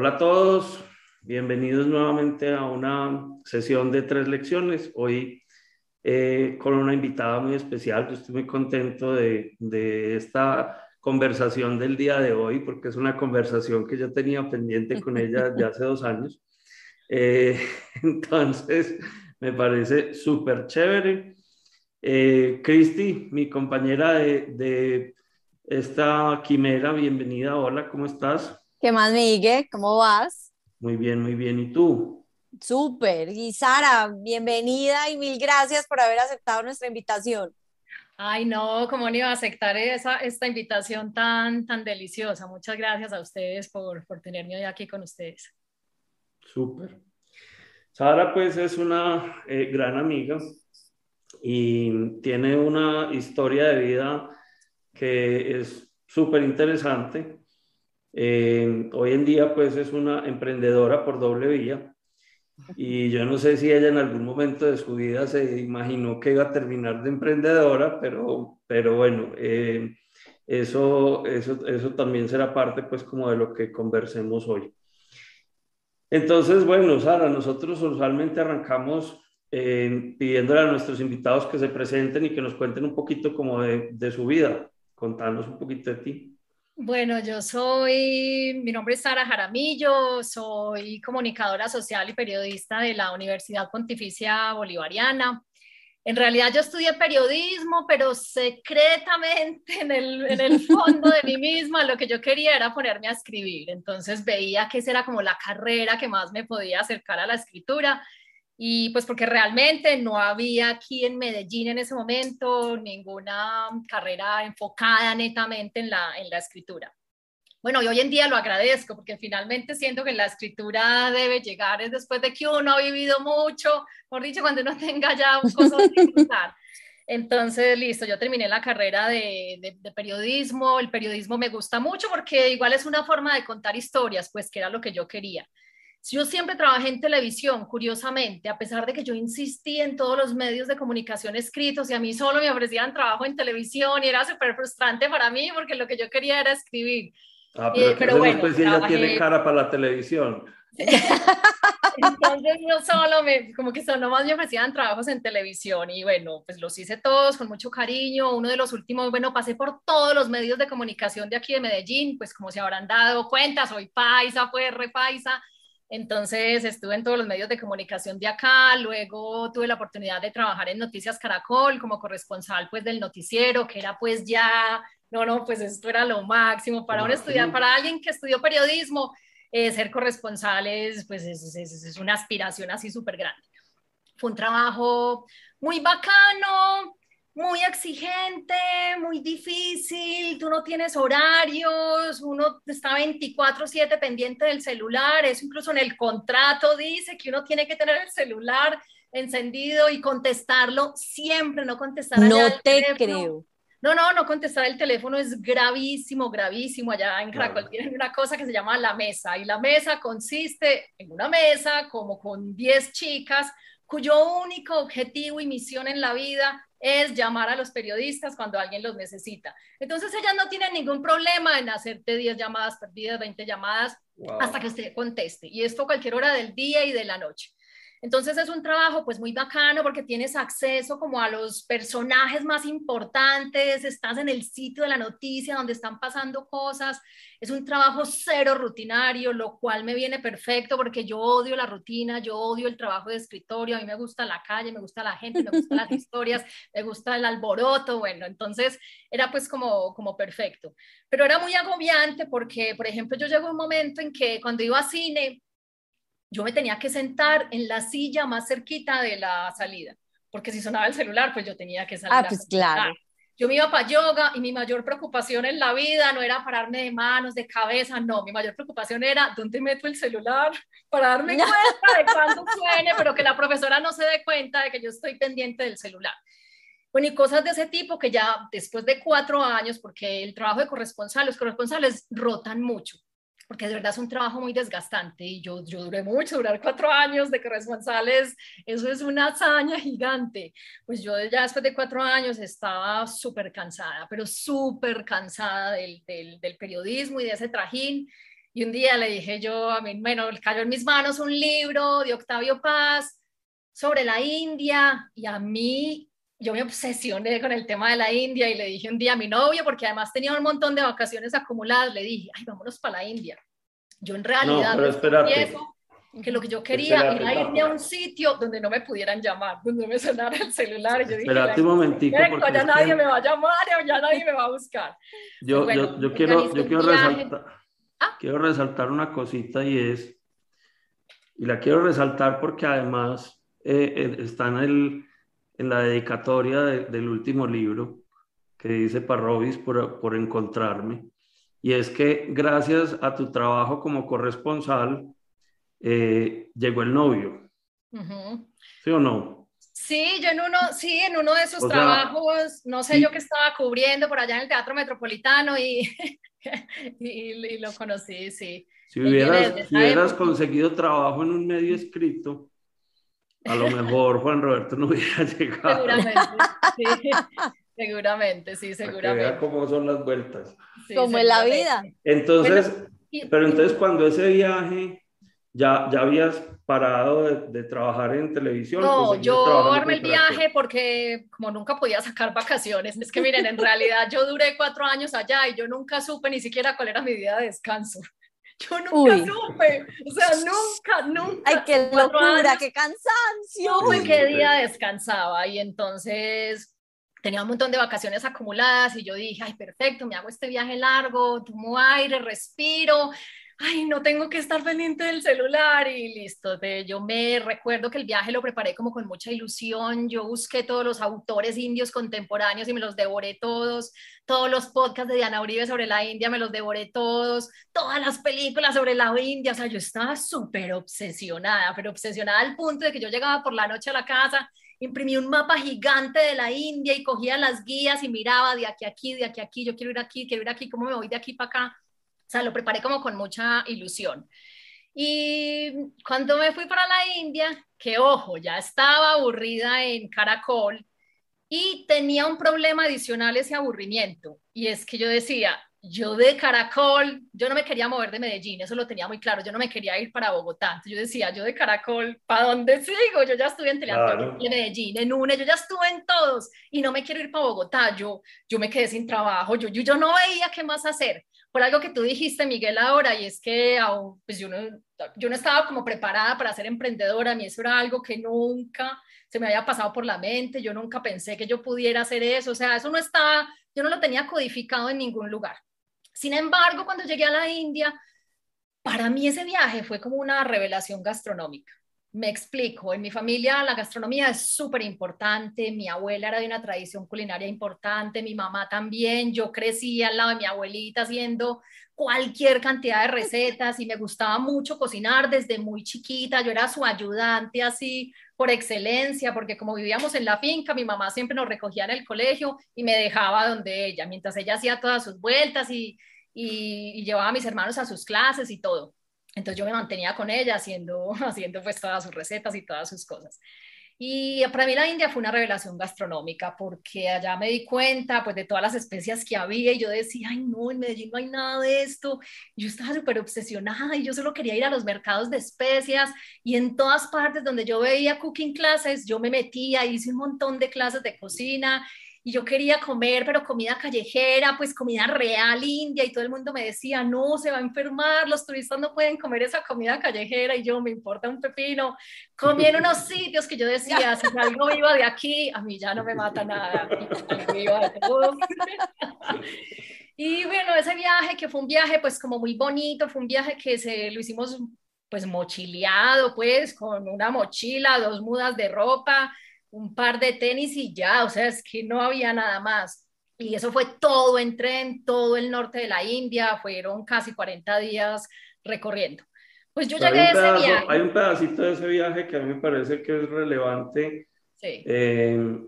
Hola a todos, bienvenidos nuevamente a una sesión de tres lecciones. Hoy eh, con una invitada muy especial. Yo estoy muy contento de, de, esta conversación del día de hoy porque es una conversación que yo tenía pendiente con ella de hace dos años. Eh, entonces, me parece súper chévere. Eh, Cristi, mi compañera de, de esta quimera, bienvenida. Hola, ¿cómo estás? ¿Qué más, Miguel? ¿Cómo vas? Muy bien, muy bien. ¿Y tú? Súper. Y Sara, bienvenida y mil gracias por haber aceptado nuestra invitación. Ay, no, ¿cómo no iba a aceptar esa, esta invitación tan, tan deliciosa? Muchas gracias a ustedes por, por tenerme hoy aquí con ustedes. Súper. Sara, pues es una eh, gran amiga y tiene una historia de vida que es súper interesante. Eh, hoy en día, pues es una emprendedora por doble vía. Y yo no sé si ella en algún momento de su vida se imaginó que iba a terminar de emprendedora, pero, pero bueno, eh, eso, eso, eso también será parte pues como de lo que conversemos hoy. Entonces, bueno, Sara, nosotros usualmente arrancamos eh, pidiéndole a nuestros invitados que se presenten y que nos cuenten un poquito como de, de su vida. Contanos un poquito de ti. Bueno, yo soy, mi nombre es Sara Jaramillo, soy comunicadora social y periodista de la Universidad Pontificia Bolivariana. En realidad yo estudié periodismo, pero secretamente en el, en el fondo de mí misma lo que yo quería era ponerme a escribir. Entonces veía que esa era como la carrera que más me podía acercar a la escritura y pues porque realmente no había aquí en Medellín en ese momento ninguna carrera enfocada netamente en la, en la escritura. Bueno, y hoy en día lo agradezco porque finalmente siento que la escritura debe llegar es después de que uno ha vivido mucho, por dicho, cuando uno tenga ya cosas que contar. Entonces, listo, yo terminé la carrera de, de, periodismo. El periodismo me gusta mucho porque igual es una forma de contar historias, pues que era lo que yo quería. Yo siempre trabajé en televisión, curiosamente, a pesar de que yo insistí en todos los medios de comunicación escritos y a mí solo me ofrecían trabajo en televisión y era súper frustrante para mí porque lo que yo quería era escribir. Ah, pero, eh, pero bueno, pues ella tiene cara para la televisión. Entonces yo solo me, como que solo más me ofrecían trabajos en televisión y bueno, pues los hice todos con mucho cariño. Uno de los últimos, bueno, pasé por todos los medios de comunicación de aquí de Medellín, pues como se habrán dado cuenta, soy paisa, fue re paisa entonces estuve en todos los medios de comunicación de acá, luego tuve la oportunidad de trabajar en Noticias Caracol como corresponsal pues del noticiero, que era pues ya, no, no, pues esto era lo máximo para un estudiante, para alguien que estudió periodismo, eh, ser corresponsal es pues es, es, es una aspiración así súper grande. Fue un trabajo muy bacano, muy exigente, muy difícil, tú no tienes horarios, uno está 24/7 pendiente del celular, eso incluso en el contrato dice que uno tiene que tener el celular encendido y contestarlo siempre, no contestar. No te creo. No, no, no contestar el teléfono es gravísimo, gravísimo. Allá en Caracol tienen una cosa que se llama la mesa y la mesa consiste en una mesa como con 10 chicas cuyo único objetivo y misión en la vida es llamar a los periodistas cuando alguien los necesita. Entonces ellas no tienen ningún problema en hacerte 10 llamadas perdidas, 20 llamadas, wow. hasta que usted conteste. Y esto a cualquier hora del día y de la noche. Entonces es un trabajo pues muy bacano porque tienes acceso como a los personajes más importantes, estás en el sitio de la noticia donde están pasando cosas, es un trabajo cero rutinario, lo cual me viene perfecto porque yo odio la rutina, yo odio el trabajo de escritorio, a mí me gusta la calle, me gusta la gente, me gustan las historias, me gusta el alboroto, bueno, entonces era pues como, como perfecto. Pero era muy agobiante porque, por ejemplo, yo llego a un momento en que cuando iba a cine, yo me tenía que sentar en la silla más cerquita de la salida, porque si sonaba el celular, pues yo tenía que salir. Ah, pues claro. Yo me iba para yoga y mi mayor preocupación en la vida no era pararme de manos, de cabeza, no, mi mayor preocupación era dónde meto el celular para darme cuenta de cuándo suene, pero que la profesora no se dé cuenta de que yo estoy pendiente del celular. Bueno, y cosas de ese tipo que ya después de cuatro años, porque el trabajo de corresponsal, los corresponsales rotan mucho porque de verdad es un trabajo muy desgastante y yo, yo duré mucho, durar cuatro años de corresponsales, eso es una hazaña gigante. Pues yo ya después de cuatro años estaba súper cansada, pero súper cansada del, del, del periodismo y de ese trajín Y un día le dije yo, a mí, bueno, cayó en mis manos un libro de Octavio Paz sobre la India y a mí, yo me obsesioné con el tema de la India y le dije un día a mi novio, porque además tenía un montón de vacaciones acumuladas, le dije, ay, vámonos para la India. Yo en realidad... No, pero espérate que lo que yo quería era irme a un sitio donde no me pudieran llamar, donde me sonara el celular. Yo dije, Espérate un momentico. ya nadie me va a llamar, ya nadie me va a buscar. Yo, yo, yo quiero, yo quiero resaltar, ¿Ah? quiero resaltar una cosita y es, y la quiero resaltar porque además eh, eh, está en, el, en la dedicatoria del último libro que dice Parrobis por, por encontrarme, y es que gracias a tu trabajo como corresponsal, eh, llegó el novio. ¿Sí o no? Sí, yo en uno, sí, en uno de esos trabajos, no sé yo qué estaba cubriendo por allá en el Teatro Metropolitano y, y, lo conocí, sí. Si hubieras, si hubieras conseguido trabajo en un medio escrito, a lo mejor Juan Roberto no hubiera llegado. Seguramente, sí. Seguramente, sí, seguramente. Vea cómo son las vueltas. como en la vida. Entonces, pero entonces cuando ese viaje ¿Ya, ya habías parado de, trabajar en televisión? No, yo armé el viaje porque como nunca podía sacar vacaciones, es que miren, en realidad yo duré cuatro años allá y yo nunca supe ni siquiera cuál era mi día de descanso. Yo nunca supe, o sea, nunca, nunca. Ay, qué locura, qué cansancio. Supe qué día descansaba y entonces tenía un montón de vacaciones acumuladas y yo dije, ay, perfecto, me hago este viaje largo, tomo aire, respiro ay, no tengo que estar pendiente del celular y listo. De, yo me recuerdo que el viaje lo preparé como con mucha ilusión. Yo busqué todos los autores indios contemporáneos y me los devoré todos. Todos los podcasts de Diana Uribe sobre la India me los devoré todos. Todas las películas sobre la India. O sea, yo estaba súper obsesionada, pero obsesionada al punto de que yo llegaba por la noche a la casa imprimí un mapa gigante de la India y cogía las guías y miraba de aquí a aquí, de aquí a aquí, yo quiero ir aquí, quiero ir aquí, ¿cómo me voy de aquí para acá? O sea, lo preparé como con mucha ilusión. Y cuando me fui para la India, que ojo, ya estaba aburrida en Caracol y tenía un problema adicional ese aburrimiento. Y es que yo decía, yo de Caracol, yo no me quería mover de Medellín, eso lo tenía muy claro, yo no me quería ir para Bogotá. Entonces yo decía, yo de Caracol, ¿para dónde sigo? Yo ya estuve en Teleantón, en Medellín, en UNE, yo ya estuve en todos y no me quiero ir para Bogotá. Yo, yo me quedé sin trabajo, yo, yo, yo no veía qué más hacer por algo que tú dijiste, Miguel, ahora, y es que pues yo, no, yo no estaba como preparada para ser emprendedora, a mí eso era algo que nunca se me había pasado por la mente, yo nunca pensé que yo pudiera hacer eso, o sea, eso no estaba, yo no lo tenía codificado en ningún lugar. Sin embargo, cuando llegué a la India, para mí ese viaje fue como una revelación gastronómica. Me explico, en mi familia la gastronomía es súper importante, mi abuela era de una tradición culinaria importante, mi mamá también, yo crecí al lado de mi abuelita haciendo cualquier cantidad de recetas y me gustaba mucho cocinar desde muy chiquita, yo era su ayudante así por excelencia, porque como vivíamos en la finca, mi mamá siempre nos recogía en el colegio y me dejaba donde ella, mientras ella hacía todas sus vueltas y, y llevaba a mis hermanos a sus clases y todo. Entonces yo me mantenía con ella haciendo, haciendo pues todas sus recetas y todas sus cosas. Y para mí la India fue una revelación gastronómica porque allá me di cuenta pues de todas las especias que había y yo decía, ay no, en Medellín no hay nada de esto. Yo estaba súper obsesionada y yo solo quería ir a los mercados de especias y en todas partes donde yo veía cooking classes, yo me metía, hice un montón de clases de cocina y yo quería comer, pero comida callejera, pues comida real india, y todo el mundo me decía, no, se va a enfermar, los turistas no pueden comer esa comida callejera, y yo, me importa un pepino, comí en unos sitios que yo decía, si algo viva de aquí, a mí ya no me mata nada, y bueno, ese viaje, que fue un viaje pues como muy bonito, fue un viaje que se lo hicimos pues mochileado, pues con una mochila, dos mudas de ropa, un par de tenis y ya, o sea, es que no había nada más. Y eso fue todo en tren, todo el norte de la India, fueron casi 40 días recorriendo. Pues yo llegué a ese viaje. Hay un pedacito de ese viaje que a mí me parece que es relevante, eh,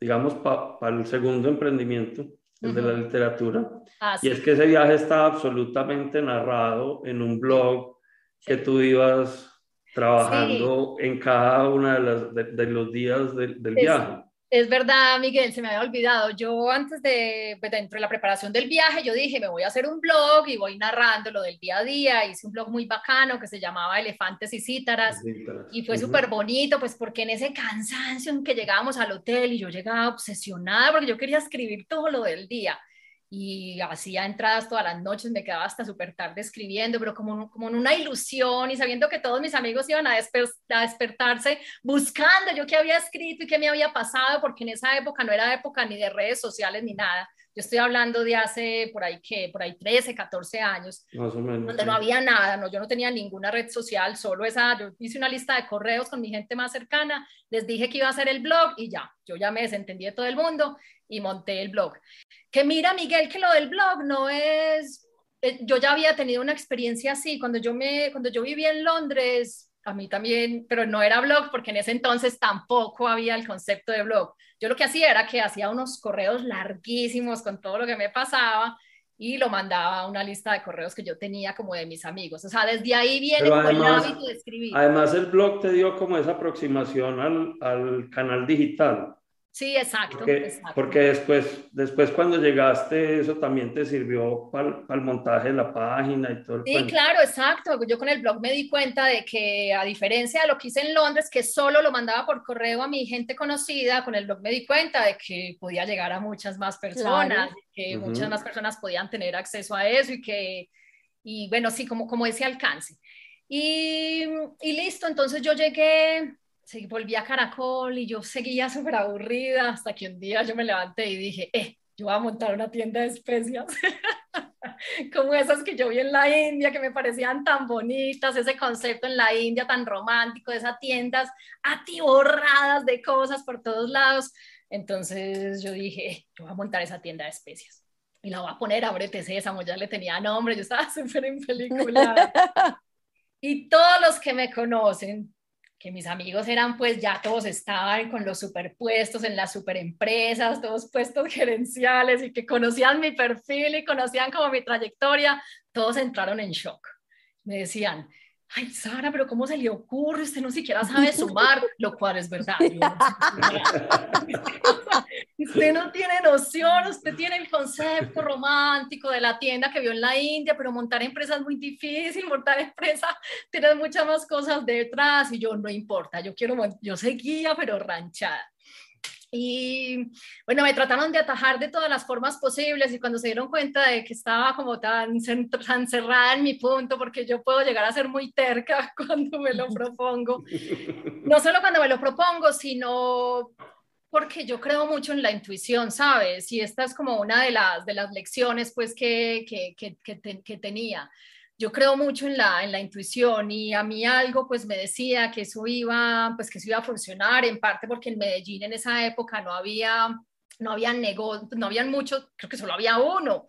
digamos, para el segundo emprendimiento, el de la literatura. Ah, y es que ese viaje está absolutamente narrado en un blog que tú ibas trabajando en cada uno de, de, los días del viaje. Es verdad, Miguel, se me había olvidado. Yo antes de, pues, dentro de la preparación del viaje, yo dije, me voy a hacer un blog y voy narrando lo del día a día. Hice un blog muy bacano que se llamaba Elefantes y Cítaras. Y fue súper bonito, pues porque en ese cansancio en que llegábamos al hotel y yo llegaba obsesionada porque yo quería escribir todo lo del día y hacía entradas todas las noches, me quedaba hasta súper tarde escribiendo, pero como, como en una ilusión y sabiendo que todos mis amigos iban a, a, despertarse buscando yo qué había escrito y qué me había pasado, porque en esa época no era época ni de redes sociales ni nada. Yo estoy hablando de hace por ahí que por ahí 13, 14 años, donde no había nada, no, yo no tenía ninguna red social, solo esa, yo hice una lista de correos con mi gente más cercana, les dije que iba a hacer el blog y ya, yo ya me desentendí de todo el mundo y monté el blog. Que mira, Miguel, que lo del blog no es, eh, yo ya había tenido una experiencia así, cuando yo, me, cuando yo vivía en Londres, a mí también, pero no era blog porque en ese entonces tampoco había el concepto de blog. Yo lo que hacía era que hacía unos correos larguísimos con todo lo que me pasaba y lo mandaba a una lista de correos que yo tenía como de mis amigos. O sea, desde ahí viene el hábito de escribir. Además, el blog te dio como esa aproximación al, al canal digital. Sí, exacto. Porque, después, después cuando llegaste, eso también te sirvió para, el montaje de la página y todo. sí, claro, exacto. Yo con el blog me di cuenta de que a diferencia de lo que hice en Londres, que solo lo mandaba por correo a mi gente conocida, con el blog me di cuenta de que podía llegar a muchas más personas, que muchas más personas podían tener acceso a eso y que, y bueno, sí, como, como ese alcance. Y, y listo, entonces yo llegué volví a Caracol y yo seguía súper aburrida hasta que un día yo me levanté y dije, eh, yo voy a montar una tienda de especias, como esas que yo vi en la India, que me parecían tan bonitas, ese concepto en la India tan romántico, esas tiendas atiborradas de cosas por todos lados. Entonces yo dije, eh, yo voy a montar esa tienda de especias y la voy a poner Ábrete Sésamo, ya le tenía nombre, yo estaba súper en película. y todos los que me conocen que mis amigos eran pues ya todos estaban con los superpuestos en las superempresas, todos puestos gerenciales y que conocían mi perfil y conocían como mi trayectoria, todos entraron en shock. Me decían, ay, Sara, pero ¿cómo se le ocurre? Usted no siquiera sabe sumar, lo cual es verdad. usted no tiene noción, usted tiene el concepto romántico de la tienda que vio en la India, pero montar empresa es muy difícil, montar empresa tiene muchas más cosas detrás y yo no importa, yo quiero, yo seguía, pero ranchada. Y bueno, me trataron de atajar de todas las formas posibles y cuando se dieron cuenta de que estaba como tan, tan cerrada en mi punto, porque yo puedo llegar a ser muy terca cuando me lo propongo, no solo cuando me lo propongo, sino porque yo creo mucho en la intuición, ¿sabes? Y esta es como una de las, de las lecciones pues que, que, que, que tenía yo creo mucho en la, en la intuición y a mí algo pues me decía que eso iba, pues que eso iba a funcionar en parte porque en Medellín en esa época no había, no había negocios, no habían muchos, creo que solo había uno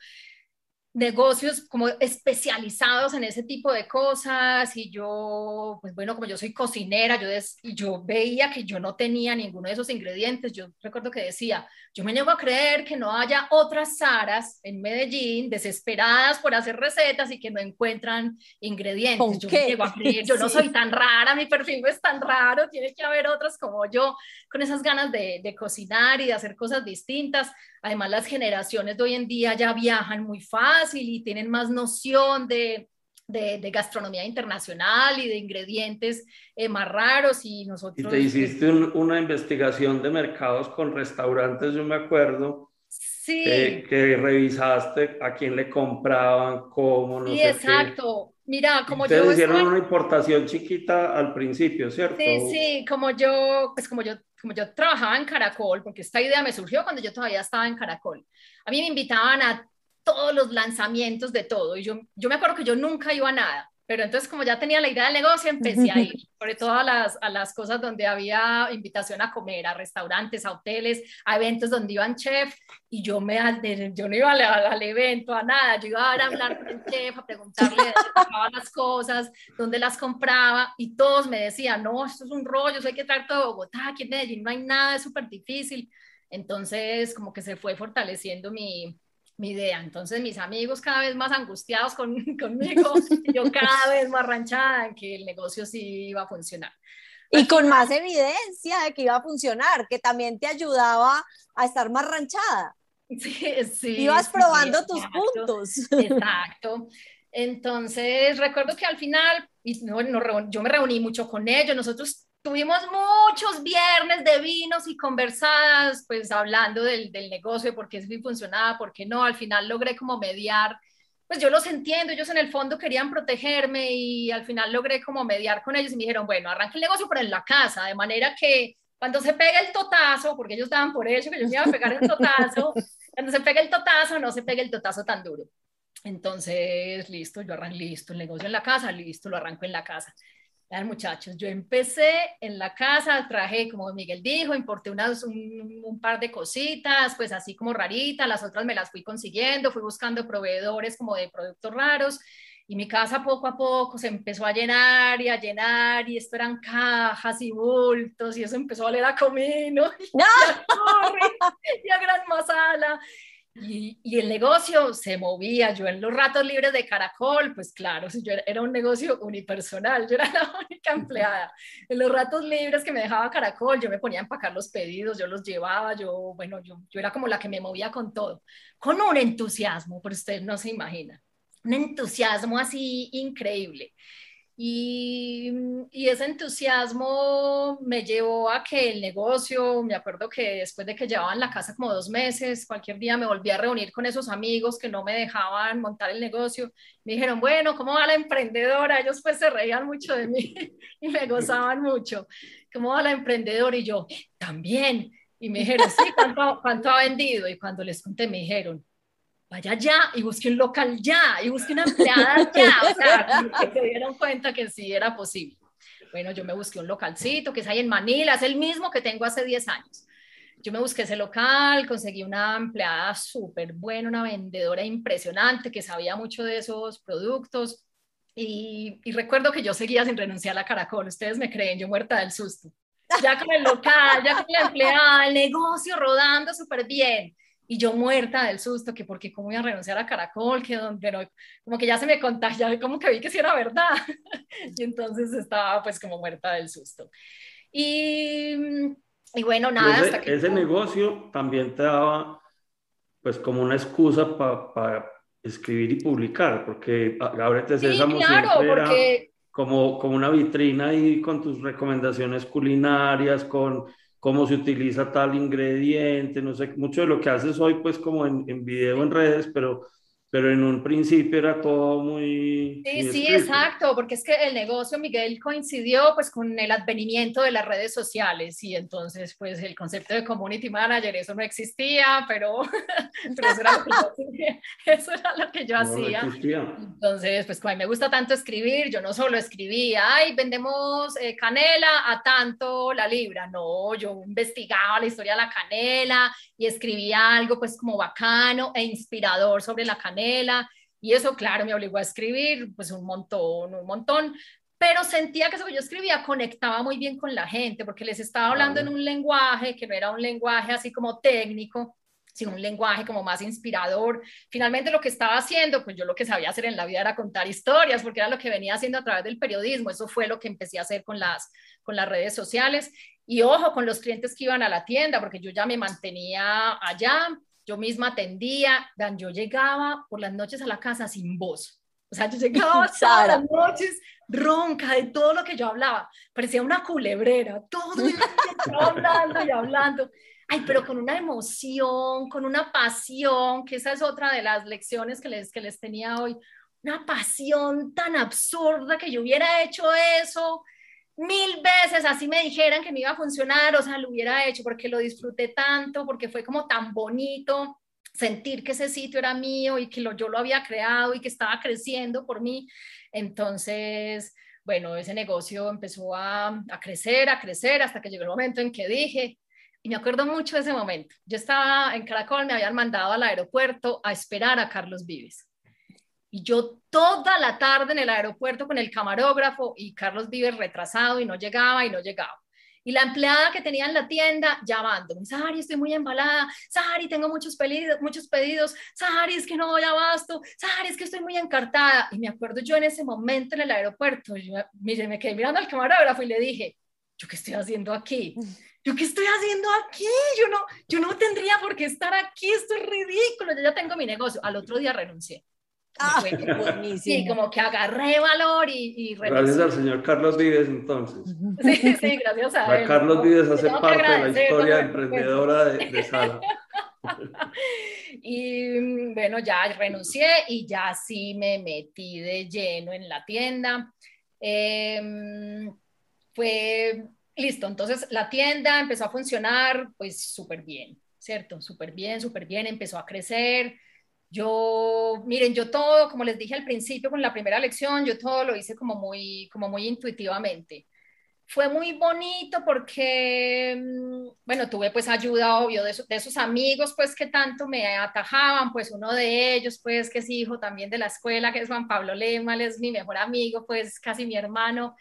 negocios como especializados en ese tipo de cosas y yo, pues bueno, como yo soy cocinera, yo, yo veía que yo no tenía ninguno de esos ingredientes, yo recuerdo que decía, yo me niego a creer que no haya otras Saras en Medellín desesperadas por hacer recetas y que no encuentran ingredientes, yo me niego a creer, yo no soy tan rara, mi perfil no es tan raro, tiene que haber otras como yo con esas ganas de, de cocinar y de hacer cosas distintas, además las generaciones de hoy en día ya viajan muy fácil, y tienen más noción de, de, gastronomía internacional y de ingredientes eh, más raros y nosotros... Y te hiciste una investigación de mercados con restaurantes, yo me acuerdo. Sí. Que, revisaste a quién le compraban, cómo, no sí, exacto. Mira, como Ustedes yo... hicieron una importación chiquita al principio, ¿cierto? Sí, sí, como yo, pues como yo, como yo trabajaba en Caracol, porque esta idea me surgió cuando yo todavía estaba en Caracol. A mí me invitaban a todos los lanzamientos de todo. Y yo, yo me acuerdo que yo nunca iba a nada, pero entonces como ya tenía la idea del negocio, empecé a ir, sobre todo a las, a las cosas donde había invitación a comer, a restaurantes, a hoteles, a eventos donde iban chef, y yo, me, yo no iba al, evento, a nada, yo iba a hablar con el chef, a preguntarle dónde las cosas, dónde las compraba, y todos me decían, no, esto es un rollo, eso hay que traer todo Bogotá, aquí en Medellín no hay nada, es súper difícil. Entonces, como que se fue fortaleciendo mi, mi idea. Entonces mis amigos cada vez más angustiados con, conmigo, yo cada vez más ranchada en que el negocio sí iba a funcionar. Y con más evidencia de que iba a funcionar, que también te ayudaba a estar más ranchada. Sí, sí. Ibas probando tus puntos. Exacto. Entonces, recuerdo que al final, y no, yo me reuní mucho con ellos, nosotros tuvimos muchos viernes de vinos y conversadas, pues hablando del, del negocio, por qué sí funcionaba, por qué no. Al final logré como mediar, pues yo los entiendo, ellos en el fondo querían protegerme y al final logré como mediar con ellos y me dijeron, bueno, arranque el negocio, pero en la casa, de manera que cuando se pega el totazo, porque ellos estaban por eso, que yo me iba a pegar el totazo, cuando se pega el totazo, no se pegue el totazo tan duro. Entonces, listo, yo arranco, listo, el negocio en la casa, listo, lo arranco en la casa muchachos, yo empecé en la casa, traje, como Miguel dijo, importé unas, un, par de cositas, pues así como raritas, las otras me las fui consiguiendo, fui buscando proveedores como de productos raros y mi casa poco a poco se empezó a llenar y a llenar y esto eran cajas y bultos y eso empezó a oler a comino y, a, y a gran masala y, el negocio se movía. Yo en los ratos libres de Caracol, pues claro, yo era, un negocio unipersonal, yo era la única empleada. En los ratos libres que me dejaba Caracol, yo me ponía a empacar los pedidos, yo los llevaba, yo, bueno, yo, yo era como la que me movía con todo, con un entusiasmo, pero usted no se imagina, un entusiasmo así increíble. Y, y, ese entusiasmo me llevó a que el negocio, me acuerdo que después de que llevaba en la casa como dos meses, cualquier día me volví a reunir con esos amigos que no me dejaban montar el negocio. Me dijeron, bueno, ¿cómo va la emprendedora? Ellos pues se reían mucho de mí y me gozaban mucho. ¿Cómo va la emprendedora? Y yo, también. Y me dijeron, sí, ¿cuánto, cuánto ha vendido? Y cuando les conté, me dijeron, vaya ya y busque un local ya y busque una empleada ya, o sea, que se dieron cuenta que sí era posible. Bueno, yo me busqué un localcito que es ahí en Manila, es el mismo que tengo hace 10 años. Yo me busqué ese local, conseguí una empleada súper buena, una vendedora impresionante que sabía mucho de esos productos. Y, y, recuerdo que yo seguía sin renunciar a la Caracol. Ustedes me creen, yo muerta del susto. Ya con el local, ya con la empleada, el negocio rodando súper bien y yo muerta del susto, que porque cómo iba a renunciar a Caracol, que pero como que ya se me contagió, como que vi que sí era verdad, y entonces estaba pues como muerta del susto. Y, y bueno, nada, ese, hasta que... Ese negocio también te daba pues como una excusa para escribir y publicar, porque te sí, claro, porque... como, como una vitrina ahí con tus recomendaciones culinarias, con cómo se utiliza tal ingrediente, no sé, mucho de lo que haces hoy pues como en, en video, en redes, pero pero en un principio era todo muy... Sí, sí, exacto, porque es que el negocio, Miguel, coincidió pues con el advenimiento de las redes sociales y entonces pues el concepto de community manager, eso no existía, pero, eso, era lo que yo, eso era lo que yo hacía. entonces, pues como a mí me gusta tanto escribir, yo no solo escribía, ay, vendemos eh, canela a tanto la libra, no, yo investigaba la historia de la canela y escribía algo pues como bacano e inspirador sobre la canela y eso, claro, me obligó a escribir, pues un montón, un montón, pero sentía que eso que yo escribía conectaba muy bien con la gente, porque les estaba hablando en un lenguaje que no era un lenguaje así como técnico, sino un lenguaje como más inspirador. Finalmente lo que estaba haciendo, pues yo lo que sabía hacer en la vida era contar historias, porque era lo que venía haciendo a través del periodismo, eso fue lo que empecé a hacer con las, con las redes sociales. Y ojo, con los clientes que iban a la tienda, porque yo ya me mantenía allá, yo misma atendía, yo llegaba por las noches a la casa sin voz. O sea, yo llegaba todas las noches ronca de todo lo que yo hablaba. Parecía una culebrera, todo el hablando y hablando. Ay, pero con una emoción, con una pasión, que esa es otra de las lecciones que les, que les tenía hoy. Una pasión tan absurda que yo hubiera hecho eso mil veces así me dijeran que me iba a funcionar, o sea, lo hubiera hecho porque lo disfruté tanto, porque fue como tan bonito sentir que ese sitio era mío y que lo, yo lo había creado y que estaba creciendo por mí. Entonces, bueno, ese negocio empezó a, a crecer, a crecer, hasta que llegó el momento en que dije, y me acuerdo mucho de ese momento, yo estaba en Caracol, me habían mandado al aeropuerto a esperar a Carlos Vives. Y yo toda la tarde en el aeropuerto con el camarógrafo y Carlos Vives retrasado y no llegaba y no llegaba. Y la empleada que tenía en la tienda llamándome, Sari, estoy muy embalada, Sari, tengo muchos pedidos, muchos pedidos, Sari, es que no voy abasto, Sari, es que estoy muy encartada. Y me acuerdo yo en ese momento en el aeropuerto, yo, mire, me quedé mirando al camarógrafo y le dije, ¿yo qué estoy haciendo aquí? ¿Yo qué estoy haciendo aquí? Yo no, yo no tendría por qué estar aquí, esto es ridículo, yo ya tengo mi negocio. Al otro día renuncié. Ah, sí, como que agarré valor y, y Gracias al señor Carlos Vives, entonces. Sí, sí, gracias a él. Carlos Vives hace parte de la historia emprendedora de, de Sara. y bueno, ya renuncié y ya sí me metí de lleno en la tienda. Em, fue listo, entonces la tienda empezó a funcionar pues súper bien, ¿cierto? Súper bien, súper bien, empezó a crecer. Yo, miren, yo todo, como les dije al principio con la primera lección, yo todo lo hice como muy, como muy intuitivamente. Fue muy bonito porque, mm, bueno, tuve pues ayuda, obvio, de, de, esos amigos pues que tanto me atajaban, pues uno de ellos pues que es hijo también de la escuela, que es Juan Pablo Lema, es mi mejor amigo, pues casi mi hermano,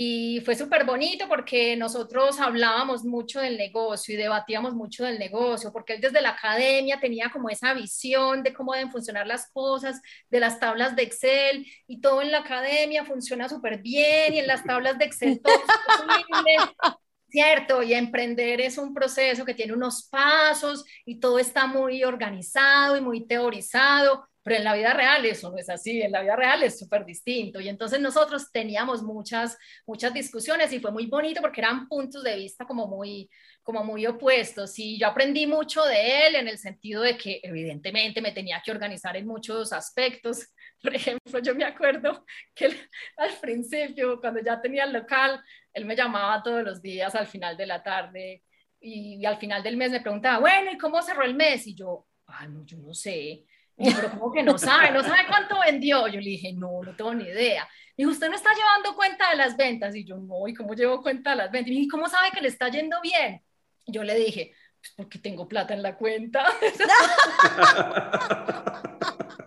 y fue súper bonito porque nosotros hablábamos mucho del negocio y debatíamos mucho del negocio, porque él desde la academia tenía como esa visión de cómo deben funcionar las cosas, de las tablas de Excel, y todo en la academia funciona súper bien, y en las tablas de Excel todo es ¿cierto? Y emprender es un proceso que tiene unos pasos y todo está muy organizado y muy teorizado, pero en la vida real eso no es así, en la vida real es súper distinto. Y entonces nosotros teníamos muchas, muchas discusiones y fue muy bonito porque eran puntos de vista como muy, como muy opuestos. Y yo aprendí mucho de él en el sentido de que evidentemente me tenía que organizar en muchos aspectos. Por ejemplo, yo me acuerdo que al principio, cuando ya tenía el local, él me llamaba todos los días al final de la tarde y, al final del mes me preguntaba, bueno, ¿y cómo cerró el mes? Y yo, ay, no, yo no sé pero como que no sabe, no sabe cuánto vendió. Yo le dije, no, no tengo ni idea. Y usted no está llevando cuenta de las ventas. Y yo, no, ¿y cómo llevo cuenta de las ventas? Y ¿cómo sabe que le está yendo bien? Yo le dije, pues porque tengo plata en la cuenta.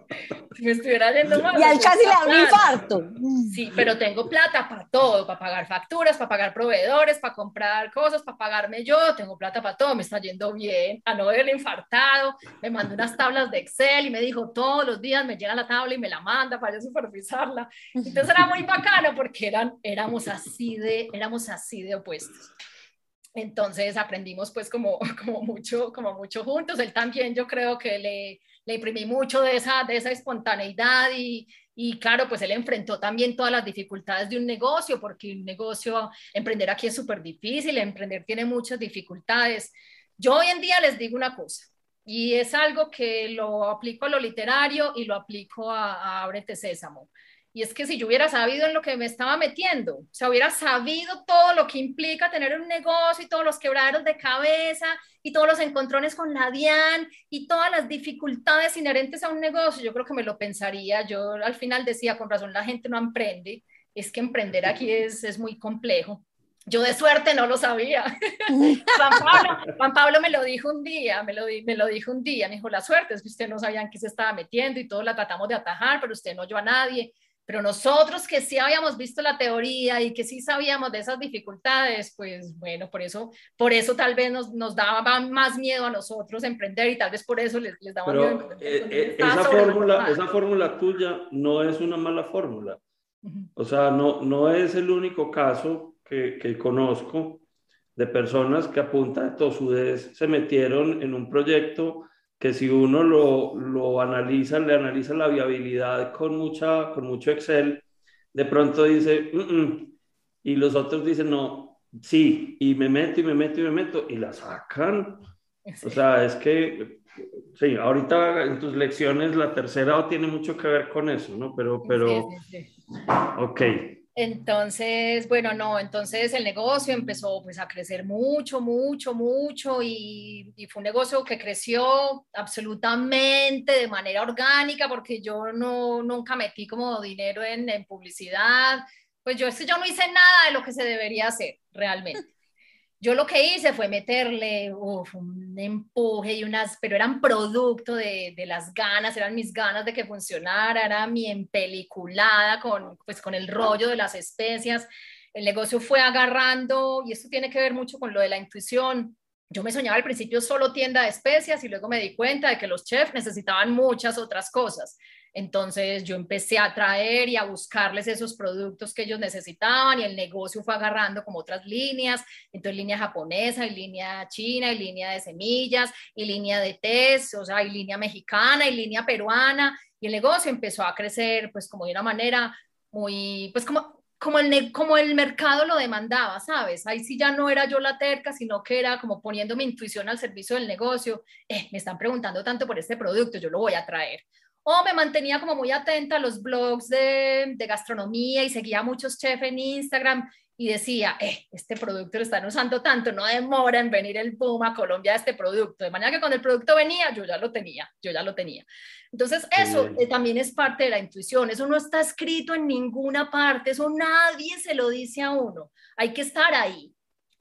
me estuviera yendo mal. Y al casi le da un infarto. Sí, pero tengo plata para todo, para pagar facturas, para pagar proveedores, para comprar cosas, para pagarme yo, tengo plata para todo, me está yendo bien, a no haberle infartado, me mandó unas tablas de Excel y me dijo todos los días me llega la tabla y me la manda para yo supervisarla. Entonces era muy bacano porque eran, éramos así de, éramos así de opuestos. Entonces aprendimos pues como, como, mucho, como mucho juntos. Él también yo creo que le, le imprimí mucho de esa, de esa espontaneidad y, y claro, pues él enfrentó también todas las dificultades de un negocio, porque un negocio, emprender aquí es súper difícil, emprender tiene muchas dificultades. Yo hoy en día les digo una cosa, y es algo que lo aplico a lo literario y lo aplico a, a Abrete Sésamo. Y es que si yo hubiera sabido en lo que me estaba metiendo, o sea, hubiera sabido todo lo que implica tener un negocio y todos los quebraderos de cabeza y todos los encontrones con la DIAN y todas las dificultades inherentes a un negocio, yo creo que me lo pensaría. Yo al final decía, con razón, la gente no emprende, es que emprender aquí es, es muy complejo. Yo de suerte no lo sabía. Juan, Pablo, Juan, Pablo, me lo dijo un día, me lo, me lo dijo un día, me dijo, la suerte es que usted no sabía en qué se estaba metiendo y todo la tratamos de atajar, pero usted no oyó a nadie. Pero nosotros que sí habíamos visto la teoría y que sí sabíamos de esas dificultades, pues bueno, por eso, por eso tal vez nos, nos daba más miedo a nosotros emprender y tal vez por eso les, les daba miedo. Eh, eh, esa, fórmula, esa fórmula tuya no es una mala fórmula. O sea, no, no es el único caso que, que conozco de personas que a punta de tosudez se metieron en un proyecto que si uno lo, lo, analiza, le analiza la viabilidad con, mucha, con mucho Excel, de pronto dice, y los otros dicen, no, sí, y me meto y me meto y me meto, y la sacan. O sea, es que, sí, ahorita en tus lecciones la tercera tiene mucho que ver con eso, ¿no? Pero, pero, ok. Entonces, bueno, no, entonces el negocio empezó pues a crecer mucho, mucho, mucho y, fue un negocio que creció absolutamente de manera orgánica porque yo no, nunca metí como dinero en, publicidad, pues yo, yo no hice nada de lo que se debería hacer realmente. Yo lo que hice fue meterle un empuje y unas, pero eran producto de, de, las ganas, eran mis ganas de que funcionara, era mi empeliculada con, pues, con el rollo de las especias. El negocio fue agarrando, y esto tiene que ver mucho con lo de la intuición. Yo me soñaba al principio solo tienda de especias y luego me di cuenta de que los chefs necesitaban muchas otras cosas. Entonces yo empecé a traer y a buscarles esos productos que ellos necesitaban y el negocio fue agarrando como otras líneas, entonces línea japonesa, y línea china, y línea de semillas, y línea de test, o sea, y línea mexicana, y línea peruana, y el negocio empezó a crecer pues como de una manera muy, pues como, como el, como el mercado lo demandaba, ¿sabes? Ahí sí ya no era yo la terca, sino que era como poniendo mi intuición al servicio del negocio. Eh, me están preguntando tanto por este producto, yo lo voy a traer o me mantenía como muy atenta a los blogs de, gastronomía y seguía a muchos chefs en Instagram y decía, eh, este producto lo están usando tanto, no demora en venir el boom a Colombia este producto. De manera que cuando el producto venía, yo ya lo tenía, yo ya lo tenía. Entonces, eso eh, también es parte de la intuición, eso no está escrito en ninguna parte, eso nadie se lo dice a uno, hay que estar ahí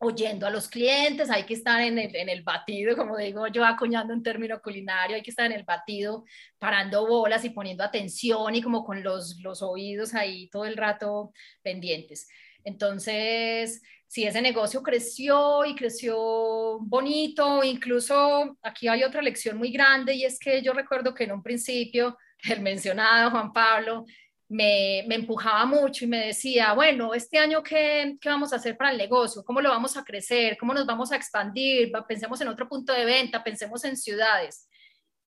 oyendo a los clientes, hay que estar en el, en el, batido, como digo yo, acuñando un término culinario, hay que estar en el batido, parando bolas y poniendo atención y como con los, los oídos ahí todo el rato pendientes. Entonces, si ese negocio creció y creció bonito, incluso aquí hay otra lección muy grande y es que yo recuerdo que en un principio el mencionado Juan Pablo me, me, empujaba mucho y me decía, bueno, este año qué, qué, vamos a hacer para el negocio, cómo lo vamos a crecer, cómo nos vamos a expandir, pensemos en otro punto de venta, pensemos en ciudades.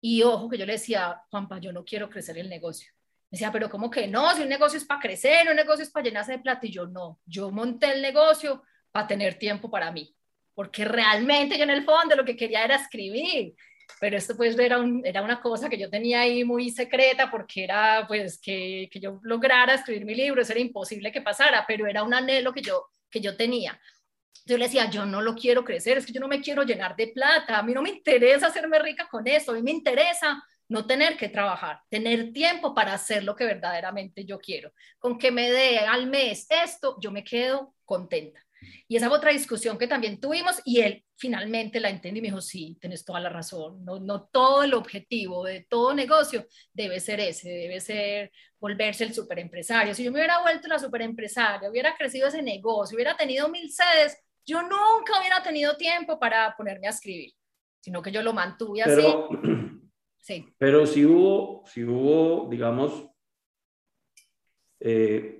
Y ojo que yo le decía, Juanpa, yo no quiero crecer el negocio. Me decía, pero ¿cómo que no? Si un negocio es para crecer, un negocio es para llenarse de plata. Y yo no, yo monté el negocio para tener tiempo para mí, porque realmente yo en el fondo lo que quería era escribir pero esto pues era, un, era una cosa que yo tenía ahí muy secreta porque era pues que, que, yo lograra escribir mi libro, eso era imposible que pasara, pero era un anhelo que yo, que yo tenía. Yo le decía, yo no lo quiero crecer, es que yo no me quiero llenar de plata, a mí no me interesa hacerme rica con eso, a mí me interesa no tener que trabajar, tener tiempo para hacer lo que verdaderamente yo quiero. Con que me dé al mes esto, yo me quedo contenta. Y esa otra discusión que también tuvimos y él finalmente la entendió y me dijo, sí, tienes toda la razón, no, no todo el objetivo de todo negocio debe ser ese, debe ser volverse el superempresario. Si yo me hubiera vuelto la superempresaria, hubiera crecido ese negocio, hubiera tenido mil sedes, yo nunca hubiera tenido tiempo para ponerme a escribir, sino que yo lo mantuve así. sí. pero si hubo, si hubo, digamos, eh,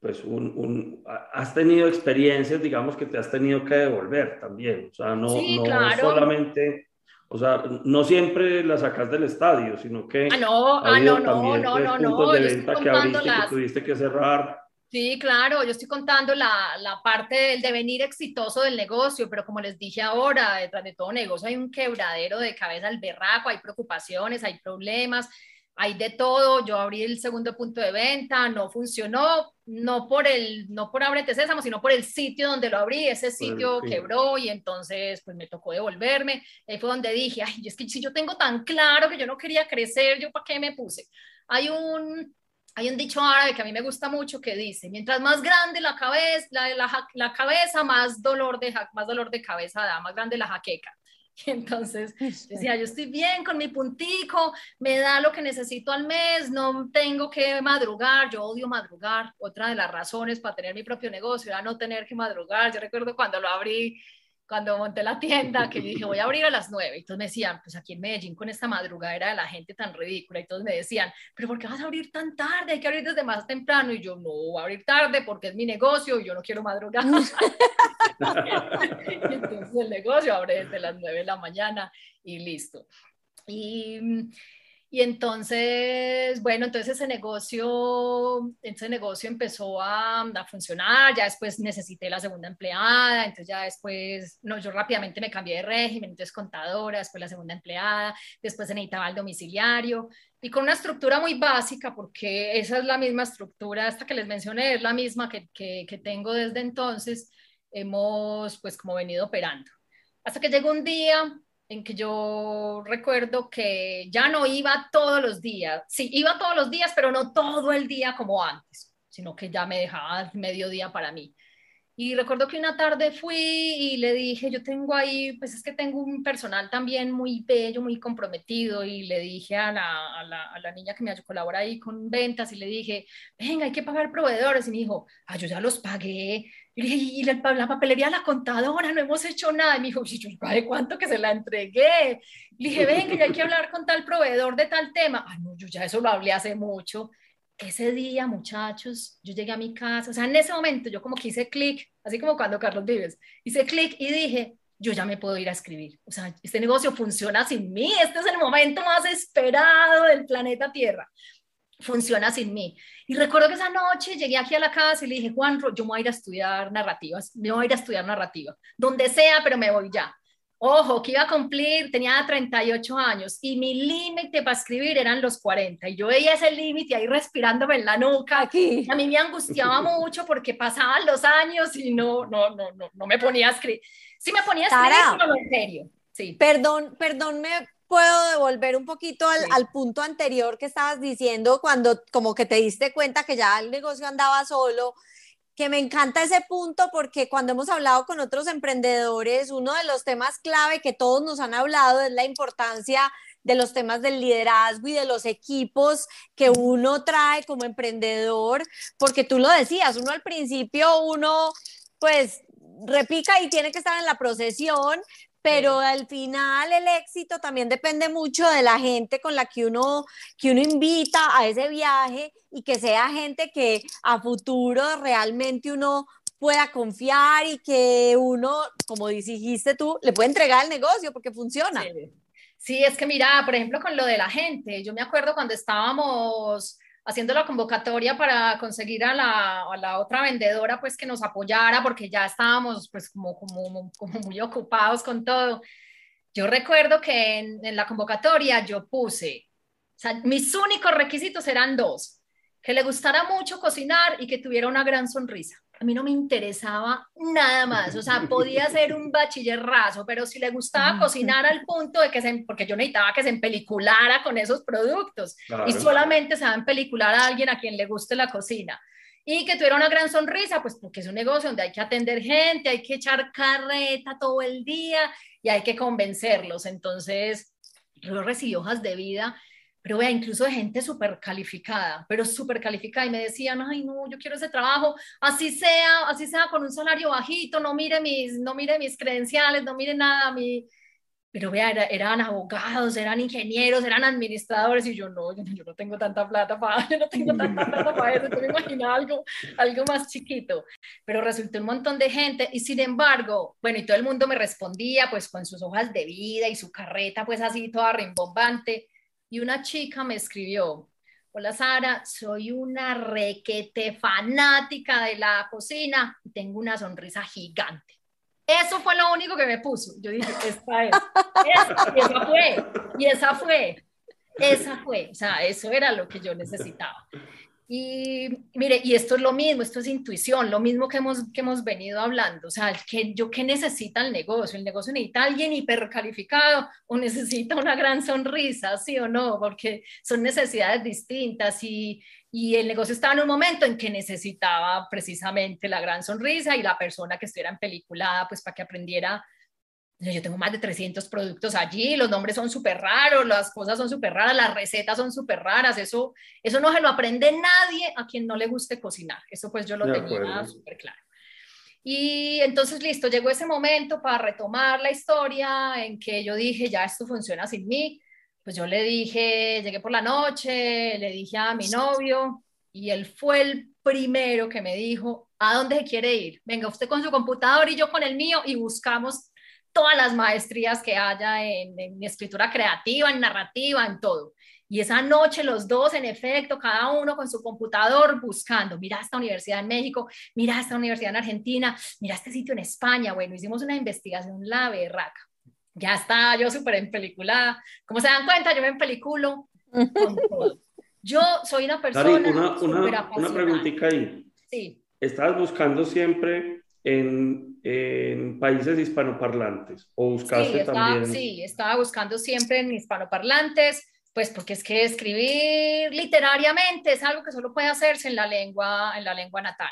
pues un, has tenido experiencias, digamos, que te has tenido que devolver también. O sea, no, no solamente, o sea, no siempre la sacas del estadio, sino que... Ah, no, ah, no, no, no, no, de venta que abriste que tuviste que cerrar. Sí, claro, yo estoy contando la, la, parte del devenir exitoso del negocio, pero como les dije ahora, detrás de todo negocio hay un quebradero de cabeza al berraco, hay preocupaciones, hay problemas, hay de todo. Yo abrí el segundo punto de venta, no funcionó, no por el, no por Ábrete Sésamo, sino por el sitio donde lo abrí. Ese sitio quebró y entonces pues me tocó devolverme. Ahí fue donde dije, ay, es que si yo tengo tan claro que yo no quería crecer, ¿yo para qué me puse? Hay un, hay un dicho árabe que a mí me gusta mucho que dice, mientras más grande la cabeza, la, la, la cabeza más, dolor de, más dolor de cabeza da, más grande la jaqueca. Y entonces decía, yo estoy bien con mi puntico, me da lo que necesito al mes, no tengo que madrugar, yo odio madrugar. Otra de las razones para tener mi propio negocio era no tener que madrugar. Yo recuerdo cuando lo abrí, cuando monté la tienda, que dije, voy a abrir a las nueve. Y todos me decían, pues aquí en Medellín con esta madrugadera de la gente tan ridícula. Y todos me decían, pero ¿por qué vas a abrir tan tarde? Hay que abrir desde más temprano. Y yo, no, voy a abrir tarde porque es mi negocio y yo no quiero madrugar. entonces el negocio abre desde las nueve de la mañana y listo. Y y entonces, bueno, entonces ese negocio, ese negocio empezó a, a, funcionar, ya después necesité la segunda empleada, entonces ya después, no, yo rápidamente me cambié de régimen, entonces contadora, después la segunda empleada, después necesitaba el domiciliario y con una estructura muy básica, porque esa es la misma estructura, esta que les mencioné, es la misma que, que, que tengo desde entonces, hemos pues como venido operando. Hasta que llegó un día en que yo recuerdo que ya no iba todos los días, sí, iba todos los días, pero no todo el día como antes, sino que ya me dejaba medio día para mí. Y recuerdo que una tarde fui y le dije, yo tengo ahí, pues es que tengo un personal también muy bello, muy comprometido, y le dije a la, a la, a la niña que me colabora ahí con ventas, y le dije, venga, hay que pagar proveedores, y me dijo, ah, yo ya los pagué, Y le dije, y la, papelería la contadora, no hemos hecho nada. Y me dijo, ¿de cuánto que se la entregué? Le dije, ven, que ya hay que hablar con tal proveedor de tal tema. Ah, no, yo ya eso lo hablé hace mucho. Ese día, muchachos, yo llegué a mi casa, o sea, en ese momento yo como que hice clic, así como cuando Carlos Vives, hice clic y dije, yo ya me puedo ir a escribir. O sea, este negocio funciona sin mí. Este es el momento más esperado del planeta Tierra funciona sin mí. Y recuerdo que esa noche llegué aquí a la casa y le dije, Juan, yo me voy a ir a estudiar narrativas, me voy a ir a estudiar narrativa, donde sea, pero me voy ya. Ojo, que iba a cumplir, tenía 38 años y mi límite para escribir eran los 40 y yo veía ese límite ahí respirándome en la nuca. Aquí. A mí me angustiaba mucho porque pasaban los años y no, no, no, no, no me ponía a escribir. Sí me ponía a escribir, pero en serio. Sí. Perdón, perdón, me puedo devolver un poquito al, punto anterior que estabas diciendo cuando como que te diste cuenta que ya el negocio andaba solo, que me encanta ese punto porque cuando hemos hablado con otros emprendedores, uno de los temas clave que todos nos han hablado es la importancia de los temas del liderazgo y de los equipos que uno trae como emprendedor, porque tú lo decías, uno al principio, uno pues repica y tiene que estar en la procesión, pero al final el éxito también depende mucho de la gente con la que uno, que uno invita a ese viaje y que sea gente que a futuro realmente uno pueda confiar y que uno, como dijiste tú, le puede entregar el negocio porque funciona. Sí. sí, es que mira, por ejemplo, con lo de la gente, yo me acuerdo cuando estábamos haciendo la convocatoria para conseguir a la, otra vendedora pues que nos apoyara porque ya estábamos pues como, muy ocupados con todo. Yo recuerdo que en, la convocatoria yo puse, mis únicos requisitos eran dos, que le gustara mucho cocinar y que tuviera una gran sonrisa a mí no me interesaba nada más, o sea, podía ser un bachillerrazo, pero si le gustaba cocinar al punto de que se, porque yo necesitaba que se empeliculara con esos productos y solamente se va a empelicular a alguien a quien le guste la cocina. Y que tuviera una gran sonrisa, pues porque es un negocio donde hay que atender gente, hay que echar carreta todo el día y hay que convencerlos. Entonces, yo recibí hojas de vida pero vea, incluso de gente súper calificada, pero súper calificada, y me decían, ay, no, yo quiero ese trabajo, así sea, así sea con un salario bajito, no mire mis, no mire mis credenciales, no mire nada, mi... pero vea, eran abogados, eran ingenieros, eran administradores, y yo no, yo, no tengo tanta plata para, yo no tengo tanta plata para eso, yo me imaginaba algo, algo más chiquito, pero resultó un montón de gente, y sin embargo, bueno, y todo el mundo me respondía, pues con sus hojas de vida y su carreta, pues así toda rimbombante, y una chica me escribió, hola Sara, soy una requete fanática de la cocina y tengo una sonrisa gigante. Eso fue lo único que me puso. Yo dije, esta es. Esa, y esa fue. Y esa fue. Esa fue. O sea, eso era lo que yo necesitaba. Y mire, y esto es lo mismo, esto es intuición, lo mismo que hemos, que hemos venido hablando. O sea, que yo qué necesita el negocio? ¿El negocio necesita alguien hipercalificado o necesita una gran sonrisa, sí o no? Porque son necesidades distintas y, y el negocio estaba en un momento en que necesitaba precisamente la gran sonrisa y la persona que estuviera en peliculada, pues para que aprendiera yo tengo más de 300 productos allí, los nombres son súper raros, las cosas son súper raras, las recetas son súper raras, eso, eso no se lo aprende nadie a quien no le guste cocinar, eso pues yo lo tenía súper claro. Y entonces, listo, llegó ese momento para retomar la historia en que yo dije, ya esto funciona sin mí, pues yo le dije, llegué por la noche, le dije a mi novio y él fue el primero que me dijo, ¿a dónde se quiere ir? Venga, usted con su computador y yo con el mío y buscamos todas las maestrías que haya en, en escritura creativa, en narrativa, en todo. Y esa noche los dos, en efecto, cada uno con su computador buscando, mira esta universidad en México, mira esta universidad en Argentina, mira este sitio en España. Bueno, hicimos una investigación la berraca. Ya está, yo súper en película. Como se dan cuenta, yo me en peliculo con todo. Yo soy una persona. una, una, una preguntita ahí. Sí. ¿Estás buscando siempre en en países hispanoparlantes o buscaste también? Sí, estaba buscando siempre en hispanoparlantes, pues porque es que escribir literariamente es algo que solo puede hacerse en la lengua, en la lengua natal.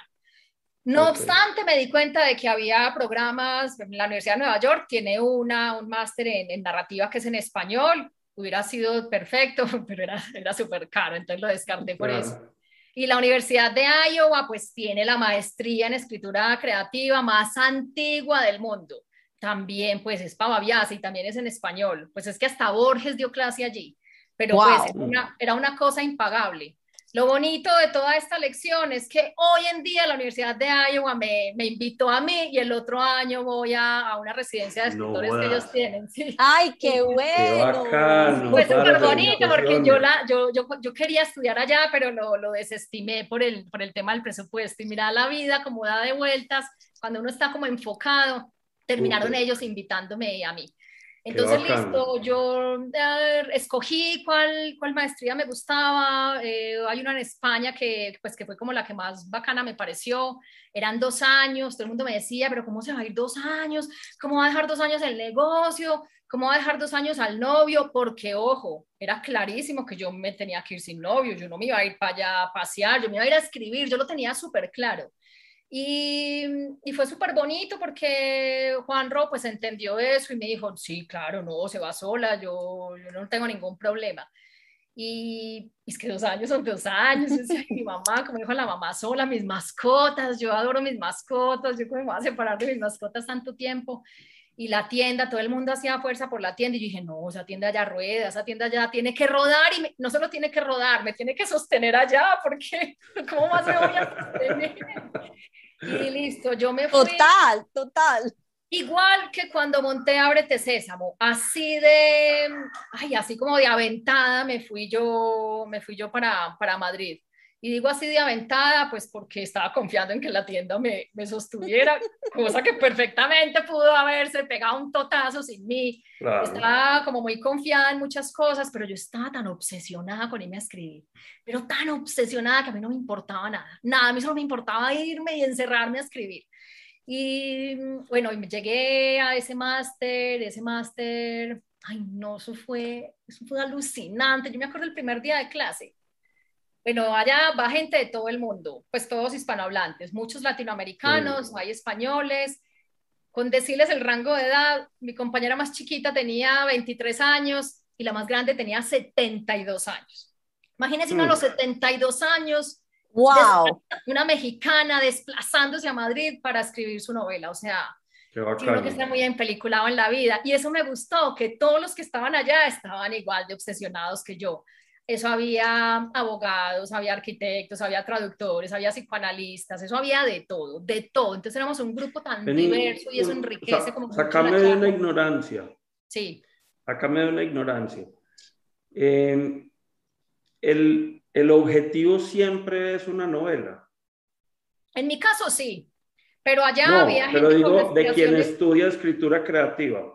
No obstante, me di cuenta de que había programas, la Universidad de Nueva York tiene una, un máster en, narrativa que es en español, hubiera sido perfecto, pero era, era súper caro, entonces lo descarté por eso. Y la Universidad de Iowa pues tiene la maestría en escritura creativa más antigua del mundo. También pues es Pavaviasa y también es en español. Pues es que hasta Borges dio clase allí. Pero pues era una cosa impagable. Lo bonito de toda esta lección es que hoy en día la Universidad de Iowa me, me invitó a mí y el otro año voy a, a una residencia de escritores que ellos tienen. ¡Ay, qué bueno! Qué Fue súper bonito porque yo, la, yo, yo, yo, quería estudiar allá, pero lo, lo, desestimé por el, por el tema del presupuesto. Y mira la vida como da de vueltas, cuando uno está como enfocado, terminaron ellos invitándome a mí. Entonces, listo, yo escogí cuál, cuál maestría me gustaba. Eh, hay una en España que, pues, que fue como la que más bacana me pareció. Eran dos años, todo el mundo me decía, pero ¿cómo se va a ir dos años? ¿Cómo va a dejar dos años el negocio? ¿Cómo va a dejar dos años al novio? Porque, ojo, era clarísimo que yo me tenía que ir sin novio, yo no me iba a ir para allá a pasear, yo me iba a ir a escribir, yo lo tenía súper claro. Y, y, fue súper bonito porque Juanro pues entendió eso y me dijo, sí, claro, no, se va sola, yo, yo no tengo ningún problema. Y, es que dos años son dos años, mi mamá, como dijo la mamá sola, mis mascotas, yo adoro mis mascotas, yo como me voy a separar de mis mascotas tanto tiempo. Y la tienda, todo el mundo hacía fuerza por la tienda y yo dije, no, esa tienda ya rueda, esa tienda ya tiene que rodar y no solo tiene que rodar, me tiene que sostener allá porque ¿cómo más me voy a sostener? Y listo, yo me fui. Total, total. Igual que cuando monté Ábrete Sésamo, así de, ay, así como de aventada me fui yo, me fui yo para, para Madrid. Y digo así de aventada, pues porque estaba confiando en que la tienda me, me sostuviera, cosa que perfectamente pudo haberse pegado un totazo sin mí. Estaba como muy confiada en muchas cosas, pero yo estaba tan obsesionada con irme a escribir, pero tan obsesionada que a mí no me importaba nada, nada, a mí solo me importaba irme y encerrarme a escribir. Y bueno, y llegué a ese máster, ese máster, ay no, eso fue, eso fue alucinante. Yo me acuerdo el primer día de clase bueno, allá va gente de todo el mundo, pues todos hispanohablantes, muchos latinoamericanos, hay españoles. Con decirles el rango de edad, mi compañera más chiquita tenía 23 años y la más grande tenía 72 años. Imagínense uno a los 72 años, wow. una mexicana desplazándose a Madrid para escribir su novela, o sea, creo que está muy empeliculado en la vida. Y eso me gustó, que todos los que estaban allá estaban igual de obsesionados que yo eso había abogados, había arquitectos, había traductores, había psicoanalistas, eso había de todo, de todo. Entonces éramos un grupo tan diverso y eso enriquece como... Sacame de una ignorancia. Sí. Sacame de una ignorancia. Em, el, el objetivo siempre es una novela. En mi caso sí, pero allá había gente... Pero digo, de quien estudia escritura creativa.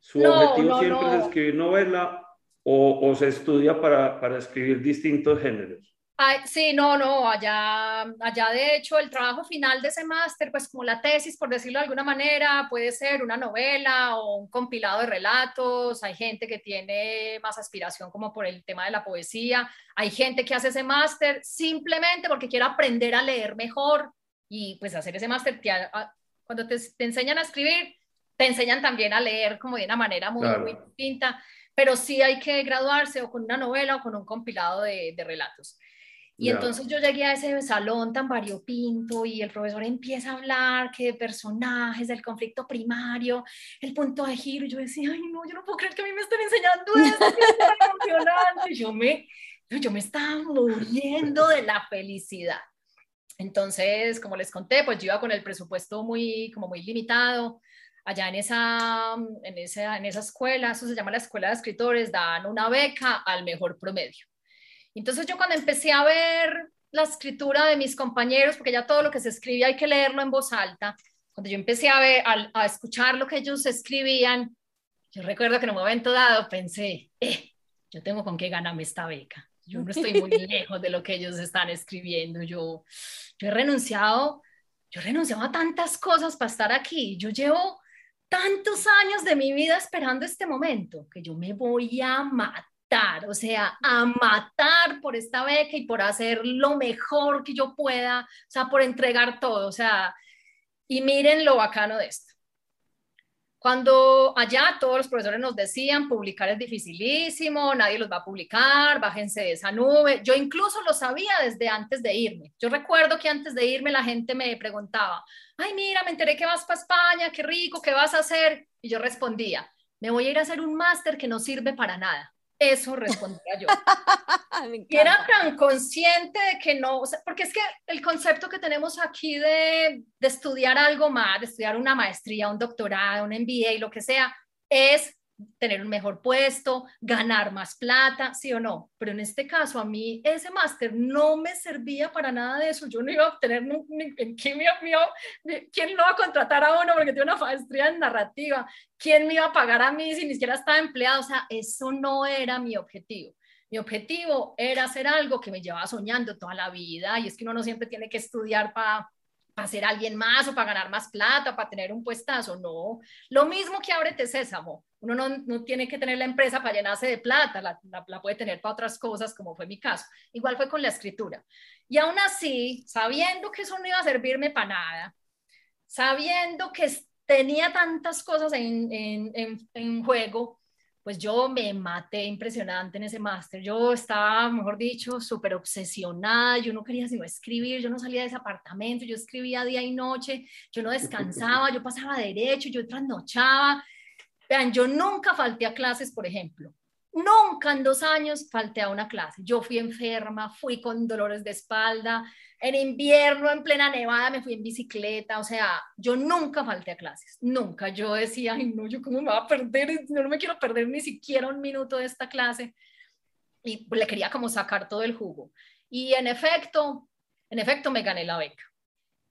Su objetivo siempre es escribir novela o, se estudia para, para, escribir distintos géneros? sí, no, no, allá, allá de hecho el trabajo final de ese máster, pues como la tesis, por decirlo de alguna manera, puede ser una novela o un compilado de relatos, hay gente que tiene más aspiración como por el tema de la poesía, hay gente que hace ese máster simplemente porque quiere aprender a leer mejor. Y pues hacer ese máster, cuando te, te, enseñan a escribir, te enseñan también a leer como de una manera muy, muy distinta pero sí hay que graduarse o con una novela o con un compilado de, de relatos. Y entonces yo llegué a ese salón tan variopinto y el profesor empieza a hablar que de personajes, del conflicto primario, el punto de giro. Y yo decía, ay, no, yo no puedo creer que a mí me estén enseñando esto, es tan emocionante. Yo me, yo me estaba muriendo de la felicidad. Entonces, como les conté, pues yo iba con el presupuesto muy, como muy limitado allá en esa, en, esa, en esa escuela, eso se llama la Escuela de Escritores, dan una beca al mejor promedio. Entonces yo cuando empecé a ver la escritura de mis compañeros, porque ya todo lo que se escribe hay que leerlo en voz alta, cuando yo empecé a, ver, a, escuchar lo que ellos escribían, yo recuerdo que en un momento dado pensé, eh, yo tengo con qué ganarme esta beca. Yo no estoy muy lejos de lo que ellos están escribiendo. Yo, yo he renunciado, yo he renunciado a tantas cosas para estar aquí. Yo llevo tantos años de mi vida esperando este momento, que yo me voy a matar, o sea, a matar por esta beca y por hacer lo mejor que yo pueda, o sea, por entregar todo, o sea, y miren lo bacano de esto. Cuando allá todos los profesores nos decían, publicar es dificilísimo, nadie los va a publicar, bájense de esa nube. Yo incluso lo sabía desde antes de irme. Yo recuerdo que antes de irme la gente me preguntaba, ay, mira, me enteré que vas para España, qué rico, ¿qué vas a hacer? Y yo respondía, me voy a ir a hacer un máster que no sirve para nada. Eso respondía yo. y era tan consciente de que no, porque es que el concepto que tenemos aquí de, de estudiar algo más, de estudiar una maestría, un doctorado, un MBA, lo que sea, es tener un mejor puesto, ganar más plata, sí o no. Pero en este caso, a mí ese máster no me servía para nada de eso. Yo no iba a obtener, ¿quién, ¿quién lo va a contratar a uno porque tiene una maestría en narrativa? ¿Quién me iba a pagar a mí si ni siquiera estaba empleado? O sea, eso no era mi objetivo. Mi objetivo era hacer algo que me llevaba soñando toda la vida y es que uno no siempre tiene que estudiar para para ser alguien más o para ganar más plata, para tener un puestazo, no. Lo mismo que Ábrete Sésamo, uno no, no tiene que tener la empresa para llenarse de plata, la, la, puede tener para otras cosas, como fue mi caso. Igual fue con la escritura. Y aún así, sabiendo que eso no iba a servirme para nada, sabiendo que tenía tantas cosas en, en, en, en juego, pues yo me maté impresionante en ese máster. Yo estaba, mejor dicho, súper obsesionada, yo no quería sino escribir, yo no salía de ese apartamento, yo escribía día y noche, yo no descansaba, yo pasaba derecho, yo trasnochaba. Vean, yo nunca falté a clases, por ejemplo. Nunca en dos años falté a una clase. Yo fui enferma, fui con dolores de espalda, en invierno, en plena nevada, me fui en bicicleta, o sea, yo nunca falté a clases, nunca. Yo decía, ay, no, yo cómo me voy a perder, no me quiero perder ni siquiera un minuto de esta clase. Y le quería como sacar todo el jugo. Y en efecto, en efecto me gané la beca.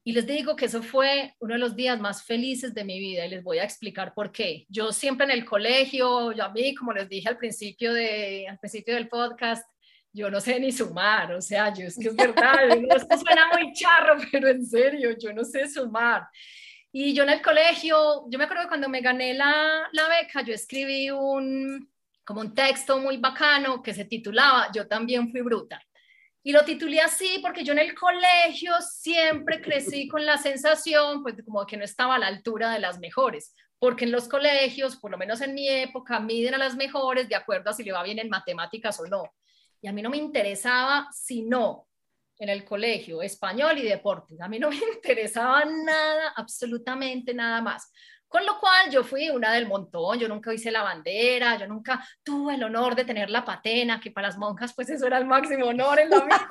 Y les digo que eso fue uno de los días más felices de mi vida y les voy a explicar por qué. Yo siempre en el colegio, yo a mí, como les dije al principio, de, al principio del podcast, yo no sé ni sumar, o sea, yo es que es verdad, esto suena muy charro, pero en serio, yo no sé sumar. Y yo en el colegio, yo me acuerdo cuando me gané la, la beca, yo escribí un, como un texto muy bacano que se titulaba Yo también fui bruta. Y lo titulé así porque yo en el colegio siempre crecí con la sensación, pues como que no estaba a la altura de las mejores, porque en los colegios, por lo menos en mi época, miden a las mejores de acuerdo a si le va bien en matemáticas o no y a mí no me interesaba sino en el colegio español y deportes. A mí no me interesaba nada, absolutamente nada más. Con lo cual yo fui una del montón, yo nunca hice la bandera, yo nunca tuve el honor de tener la patena, que para las monjas pues eso era el máximo honor en la vida,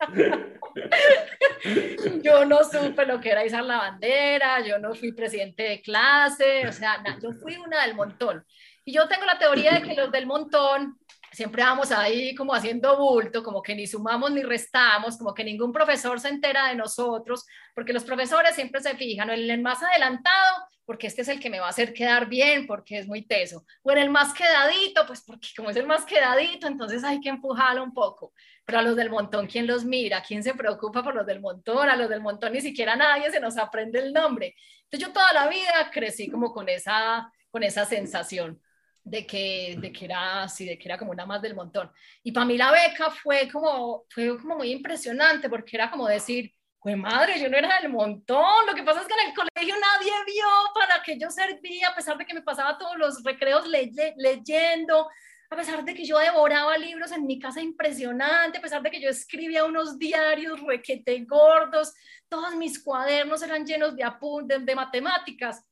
yo no supe lo que era izar la bandera, yo no fui presidente de clase, o sea, yo fui una del montón. Y yo tengo la teoría de que los del montón siempre vamos ahí como haciendo bulto, como que ni sumamos ni restamos, como que ningún profesor se entera de nosotros, porque los profesores siempre se fijan en el más adelantado, porque este es el que me va a hacer quedar bien, porque es muy teso, o en el más quedadito, pues porque como es el más quedadito, entonces hay que empujarlo un poco. Pero a los del montón, ¿quién los mira? ¿Quién se preocupa por los del montón? A los del montón ni siquiera nadie se nos aprende el nombre. Entonces yo toda la vida crecí como con esa, con esa sensación de que, de que era así, de que era como una más del montón. Y para mí la beca fue como, fue como muy impresionante porque era como decir, pues madre, yo no era del montón, lo que pasa es que en el colegio nadie vio para que yo servía, a pesar de que me pasaba todos los recreos leyendo, a pesar de que yo devoraba libros en mi casa impresionante, a pesar de que yo escribía unos diarios requete gordos, todos mis cuadernos eran llenos de apuntes de matemáticas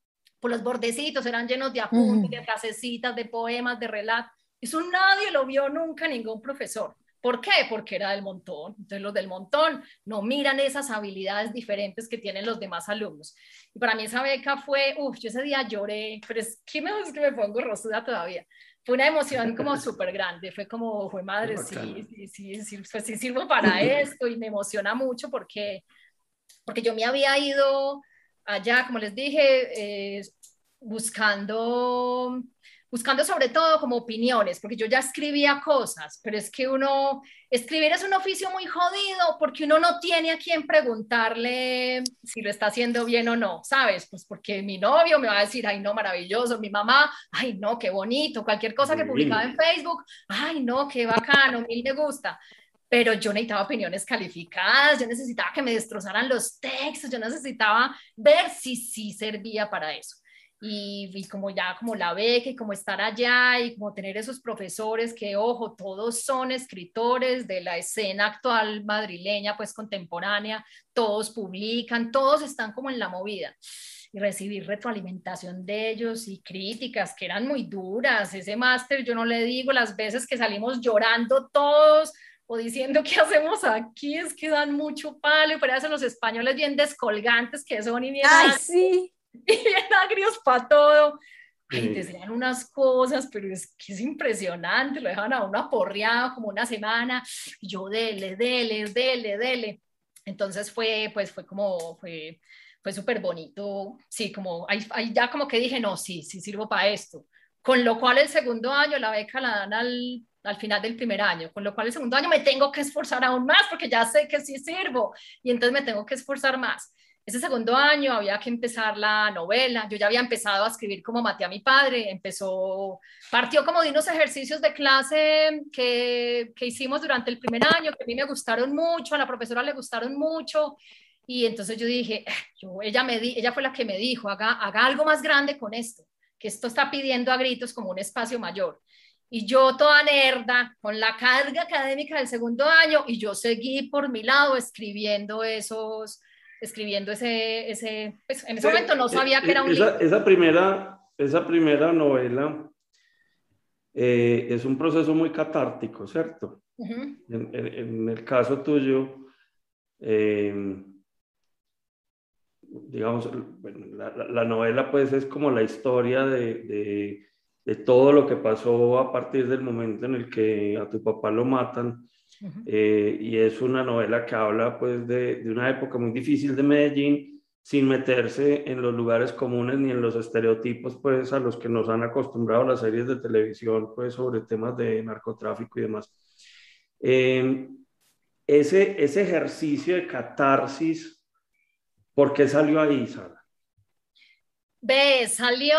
por los bordecitos eran llenos de apuntes, de frasecitas, de poemas, de relatos. Eso nadie lo vio nunca, ningún profesor. ¿Por qué? Porque era del montón. Entonces los del montón no miran esas habilidades diferentes que tienen los demás alumnos. Y para mí esa beca fue, uff, yo ese día lloré, pero es que me, es que me pongo rosuda todavía. Fue una emoción como súper grande, fue como, fue madre, sí, sí, sí, sí, pues sí sirvo para esto y me emociona mucho porque, porque yo me había ido allá, como les dije, eh, buscando, buscando sobre todo como opiniones, porque yo ya escribía cosas, pero es que uno, escribir es un oficio muy jodido porque uno no tiene a quien preguntarle si lo está haciendo bien o no, ¿sabes? Pues porque mi novio me va a decir, ay no, maravilloso, mi mamá, ay no, qué bonito, cualquier cosa que publicaba en Facebook, ay no, qué bacano, mil me gusta pero yo necesitaba opiniones calificadas, yo necesitaba que me destrozaran los textos, yo necesitaba ver si sí servía para eso. Y, y, como ya como la beca y como estar allá y como tener esos profesores que, ojo, todos son escritores de la escena actual madrileña, pues contemporánea, todos publican, todos están como en la movida y recibir retroalimentación de ellos y críticas que eran muy duras. Ese máster, yo no le digo las veces que salimos llorando todos o diciendo qué hacemos aquí, es que dan mucho palo y por los españoles bien descolgantes que son y bien, Ay, sí. y bien agrios para todo. Ay, decían unas cosas, pero es que es impresionante, lo dejaban a uno aporreado como una semana, y yo dele, dele, dele, dele. Entonces fue, pues fue como, fue, fue súper bonito, sí, como ahí, ahí, ya como que dije, no, sí, sí sirvo para esto. Con lo cual el segundo año la beca la dan al, al final del primer año, con lo cual el segundo año me tengo que esforzar aún más porque ya sé que sí sirvo y entonces me tengo que esforzar más. Ese segundo año había que empezar la novela, yo ya había empezado a escribir como maté a mi padre, empezó, partió como de unos ejercicios de clase que, que hicimos durante el primer año, que a mí me gustaron mucho, a la profesora le gustaron mucho, y entonces yo dije, ah, yo, ella, me di, ella fue la que me dijo, haga, haga algo más grande con esto, que esto está pidiendo a gritos como un espacio mayor. Y yo toda nerda, con la carga académica del segundo año, y yo seguí por mi lado escribiendo esos, escribiendo ese, ese pues en ese momento no sabía que era un esa, Esa primera, esa primera novela eh, es un proceso muy catártico, ¿cierto? en, en, el caso tuyo, eh, digamos, bueno, la, novela pues es como la historia de, de, todo lo que pasó a partir del momento en el que a tu papá lo matan. Eh, y es una novela que habla pues de, de, una época muy difícil de Medellín sin meterse en los lugares comunes ni en los estereotipos pues a los que nos han acostumbrado las series de televisión pues sobre temas de narcotráfico y demás. Eh, ese, ese ejercicio de catarsis ¿Por qué salió ahí, Sara? Ve, salió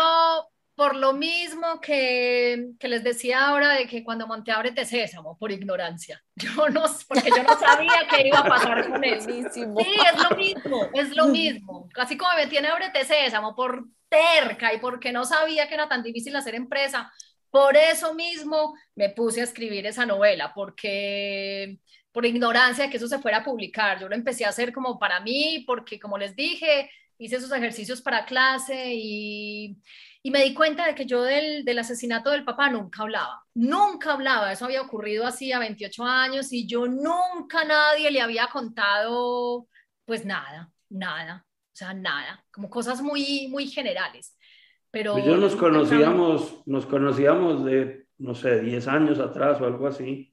por lo mismo que, que, les decía ahora de que cuando monté Ábrete Sésamo, por ignorancia. Yo no, porque yo no sabía qué iba a pasar con eso. Sí, es lo mismo, es lo mismo. Así como me en Ábrete Sésamo por terca y porque no sabía que era tan difícil hacer empresa, por eso mismo me puse a escribir esa novela, porque por ignorancia de que eso se fuera a publicar. Yo lo empecé a hacer como para mí, porque como les dije, hice esos ejercicios para clase y, y me di cuenta de que yo del, del, asesinato del papá nunca hablaba, nunca hablaba. Eso había ocurrido así a 28 años y yo nunca a nadie le había contado, pues nada, nada, o sea, nada, como cosas muy, muy generales. Pero pues yo nos conocíamos, nos conocíamos de, no sé, 10 años atrás o algo así.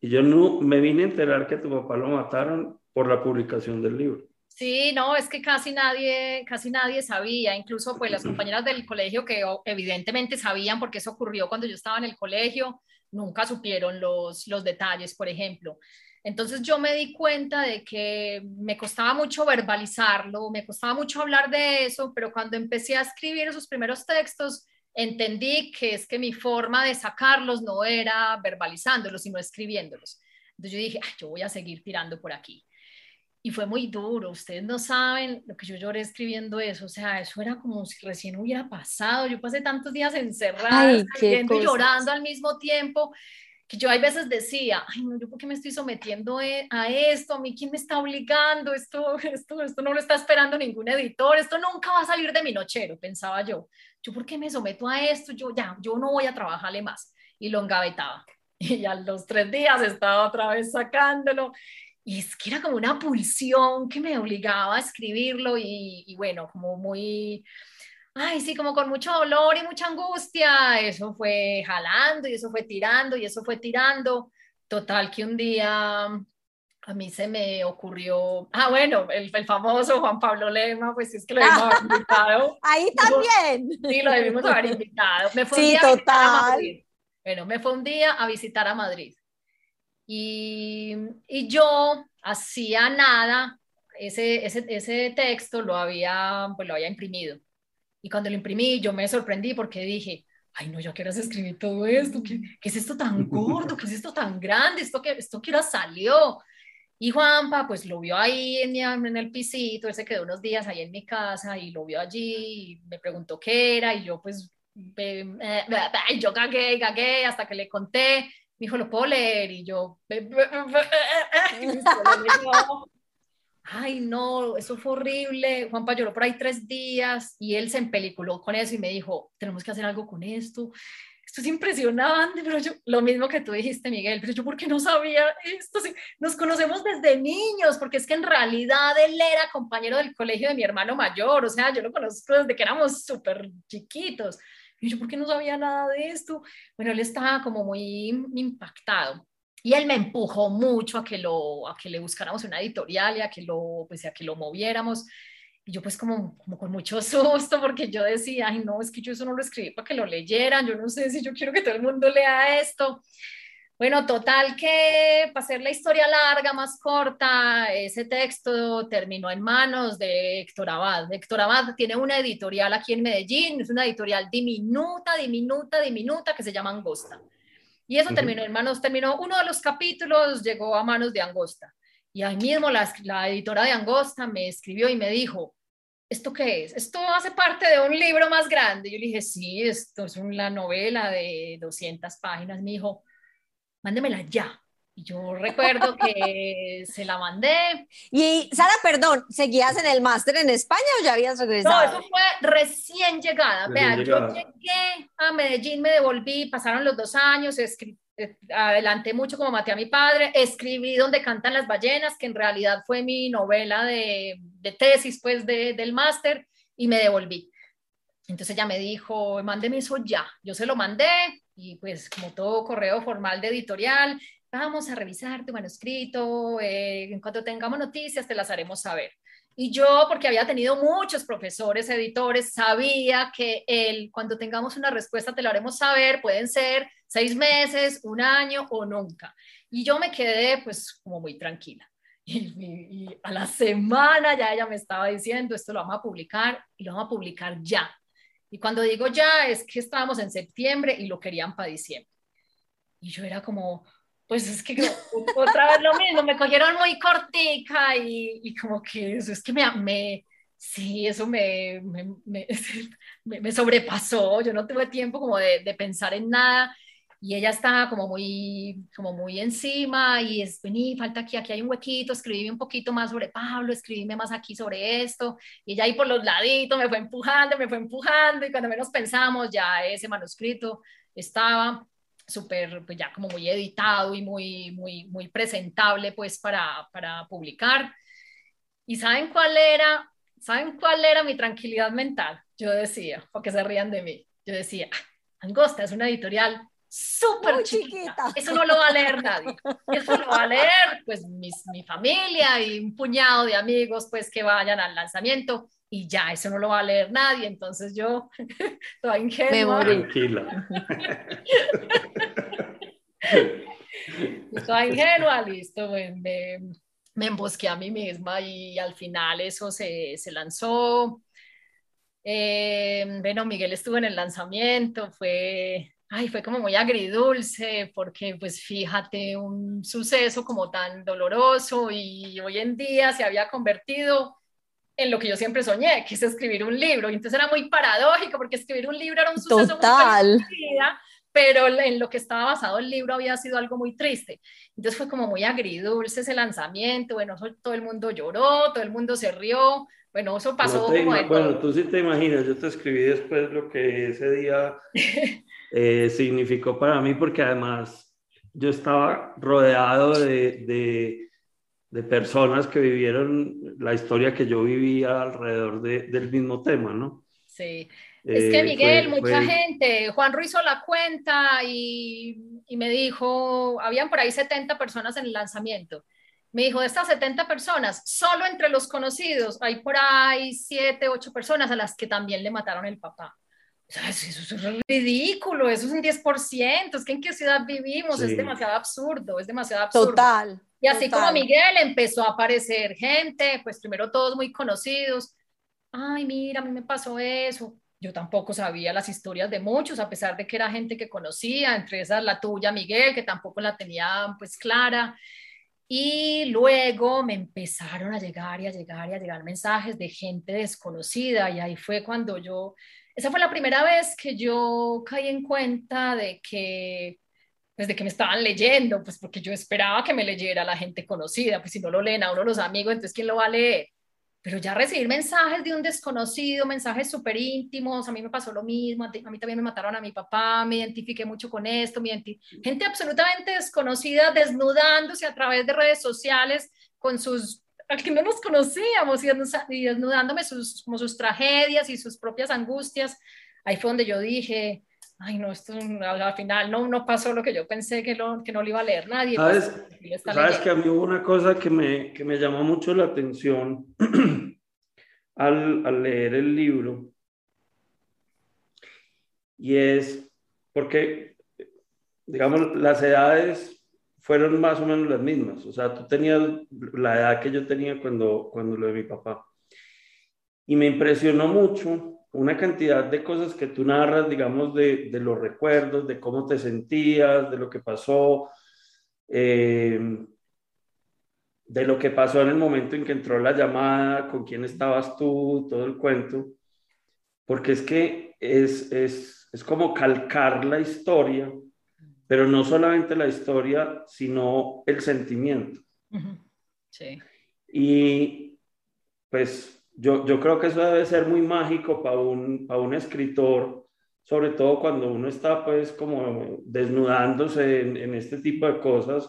Y yo no me vine a enterar que tu papá lo mataron por la publicación del libro. Sí, no, es que casi nadie, casi nadie sabía, incluso pues las compañeras del colegio que evidentemente sabían porque eso ocurrió cuando yo estaba en el colegio, nunca supieron los, los detalles, por ejemplo. Entonces yo me di cuenta de que me costaba mucho verbalizarlo, me costaba mucho hablar de eso, pero cuando empecé a escribir esos primeros textos, entendí que es que mi forma de sacarlos no era verbalizándolos, sino escribiéndolos. Entonces yo dije, yo voy a seguir tirando por aquí. Y fue muy duro, ustedes no saben lo que yo lloré escribiendo eso, o sea, eso era como si recién hubiera pasado, yo pasé tantos días encerrada, y llorando al mismo tiempo, que yo hay veces decía, ay, no, yo por qué me estoy sometiendo e, a esto, a mí quién me está obligando, esto, esto, esto no lo está esperando ningún editor, esto nunca va a salir de mi nochero, pensaba yo, yo por qué me someto a esto, yo ya, yo no voy a trabajarle más, y lo engavetaba, y a los tres días estaba otra vez sacándolo, y es que era como una pulsión que me obligaba a escribirlo, y, y bueno, como muy ay, sí, como con mucho dolor y mucha angustia, eso fue jalando y eso fue tirando y eso fue tirando. Total que un día a mí se me ocurrió, ah, bueno, el, el famoso Juan Pablo Lema, pues es que lo debimos haber invitado. Ahí también. Sí, lo debimos haber invitado. Me fue sí, un día total. A bueno, me fue un día a visitar a Madrid. Y, y yo hacía nada, ese, ese, ese texto lo había, pues lo había imprimido y cuando lo imprimí, yo me sorprendí porque dije, ay no, yo quiero escribir todo esto, ¿Qué, ¿qué, es esto tan gordo? ¿Qué es esto tan grande? ¿Esto que, esto que salió? Y Juanpa, pues lo vio ahí en, en el pisito, él se quedó unos días ahí en mi casa y lo vio allí, y me preguntó qué era, y yo pues, eh, yo cagué, cagué, hasta que le conté, me dijo, ¿lo puedo leer? Y yo, ay no, eso fue horrible, Juanpa lloró por ahí tres días y él se empeliculó con eso y me dijo, tenemos que hacer algo con esto esto es impresionante, pero yo, lo mismo que tú dijiste, Miguel, pero yo, ¿por qué no sabía esto? Sí, nos conocemos desde niños, porque es que en realidad él era compañero del colegio de mi hermano mayor, o sea, yo lo conozco desde que éramos súper chiquitos. Y yo, ¿por qué no sabía nada de esto? Bueno, él estaba como muy impactado. Y él me empujó mucho a que, lo, a que le buscáramos una editorial y a que lo, pues, a que lo moviéramos. Y yo pues como, como con mucho susto porque yo decía, ay no, es que yo eso no lo escribí para que lo leyeran, yo no sé si yo quiero que todo el mundo lea esto. Bueno, total que para hacer la historia larga, más corta, ese texto terminó en manos de Héctor Abad. Héctor Abad tiene una editorial aquí en Medellín, es una editorial diminuta, diminuta, diminuta que se llama Angosta. Y eso terminó en manos, terminó uno de los capítulos, llegó a manos de Angosta. Y ahí mismo la, la, editora de Angosta me escribió y me dijo, ¿esto qué es? Esto hace parte de un libro más grande. Yo le dije, sí, esto es una novela de 200 páginas. Me dijo, mándemela ya. Y yo recuerdo que se la mandé. Y Sara, perdón, ¿seguías en el máster en España o ya habías regresado? No, eso fue recién llegada. Vean, yo llegué a Medellín, me devolví, pasaron los dos años, escribí eh, adelanté mucho como maté a mi padre, escribí Donde cantan las ballenas, que en realidad fue mi novela de, de tesis pues de, del máster, y me devolví. Entonces ella me dijo, mándeme eso ya. Yo se lo mandé y pues como todo correo formal de editorial, vamos a revisar tu manuscrito, eh, en cuanto tengamos noticias te las haremos saber. Y yo, porque había tenido muchos profesores, editores, sabía que él, cuando tengamos una respuesta, te lo haremos saber, pueden ser seis meses, un año o nunca. Y yo me quedé pues como muy tranquila. Y, a la semana ya ella me estaba diciendo, esto lo vamos a publicar y lo vamos a publicar ya. Y cuando digo ya, es que estábamos en septiembre y lo querían para diciembre. Y yo era como, pues es que otra vez lo mismo, me cogieron muy cortica y, y como que eso es que me, me sí, eso me, me, me, sobrepasó, yo no tuve tiempo como de, de, pensar en nada y ella estaba como muy, como muy encima y es, vení, falta aquí, aquí hay un huequito, escribíme un poquito más sobre Pablo, escribíme más aquí sobre esto y ella ahí por los laditos me fue empujando, me fue empujando y cuando menos pensamos ya ese manuscrito estaba súper, pues ya como muy editado y muy, muy, muy presentable pues para, para publicar. ¿Y saben cuál era? ¿Saben cuál era mi tranquilidad mental? Yo decía, porque se rían de mí, yo decía, ah, Angosta es una editorial súper chiquita. Eso no lo va a leer nadie. Eso lo va a leer pues mis, mi familia y un puñado de amigos pues que vayan al lanzamiento y ya, eso no lo va a leer nadie, entonces yo, toda ingenua. Tranquila. toda ingenua, listo, me, me, embosqué a mí misma y al final eso se, se lanzó. Eh, bueno, Miguel estuvo en el lanzamiento, fue, ay, fue como muy agridulce, porque pues fíjate, un suceso como tan doloroso y hoy en día se había convertido en lo que yo siempre soñé, que es escribir un libro. Y entonces era muy paradójico porque escribir un libro era un suceso Total. muy pero en lo que estaba basado el libro había sido algo muy triste. Entonces fue como muy agridulce ese lanzamiento, bueno, todo el mundo lloró, todo el mundo se rió, bueno, eso pasó Bueno, tú sí te imaginas, yo te escribí después lo que ese día eh, significó para mí, porque además yo estaba rodeado de de personas que vivieron la historia que yo vivía alrededor de, del mismo tema, ¿no? Sí. Es que eh, Miguel, mucha gente, Juan Ruiz hizo la cuenta y, y, me dijo, habían por ahí 70 personas en el lanzamiento. Me dijo, de estas 70 personas, solo entre los conocidos hay por ahí 7, 8 personas a las que también le mataron el papá. Eso, es ridículo, eso es un 10%, es que en qué ciudad vivimos, es demasiado absurdo, es demasiado absurdo. Total. Y así como Miguel empezó a aparecer gente, pues primero todos muy conocidos. Ay, mira, a mí me pasó eso. yo tampoco sabía las historias de muchos, a pesar de que era gente que conocía, entre esas la tuya, Miguel, que tampoco la tenía pues clara. Y luego me empezaron a llegar y a llegar y a llegar mensajes de gente desconocida y ahí fue cuando yo, esa fue la primera vez que yo caí en cuenta de que pues de que me estaban leyendo, pues porque yo esperaba que me leyera la gente conocida, pues si no lo leen a uno los amigos, entonces ¿quién lo va a leer? pero ya recibir mensajes de un desconocido, mensajes súper íntimos, a mí me pasó lo mismo, a, mí también me mataron a mi papá, me identifiqué mucho con esto, gente absolutamente desconocida desnudándose a través de redes sociales con sus, a que no nos conocíamos y desnudándome sus, como sus tragedias y sus propias angustias. Ahí fue donde yo dije, ay no, esto al final no, no pasó lo que yo pensé que, lo, que no lo iba a leer nadie. Pues, ¿Sabes, ¿sabes que a mí hubo una cosa que me, que me llamó mucho la atención al, al, leer el libro? Y es porque, digamos, las edades fueron más o menos las mismas. O sea, tú tenías la edad que yo tenía cuando, cuando lo de mi papá. Y me impresionó mucho una cantidad de cosas que tú narras, digamos, de, de los recuerdos, de cómo te sentías, de lo que pasó, eh, de lo que pasó en el momento en que entró la llamada, con quién estabas tú, todo el cuento, porque es que es, es, es como calcar la historia, pero no solamente la historia, sino el sentimiento. Sí. Y pues yo, yo creo que eso debe ser muy mágico para un, para un escritor, sobre todo cuando uno está pues como desnudándose en, en, este tipo de cosas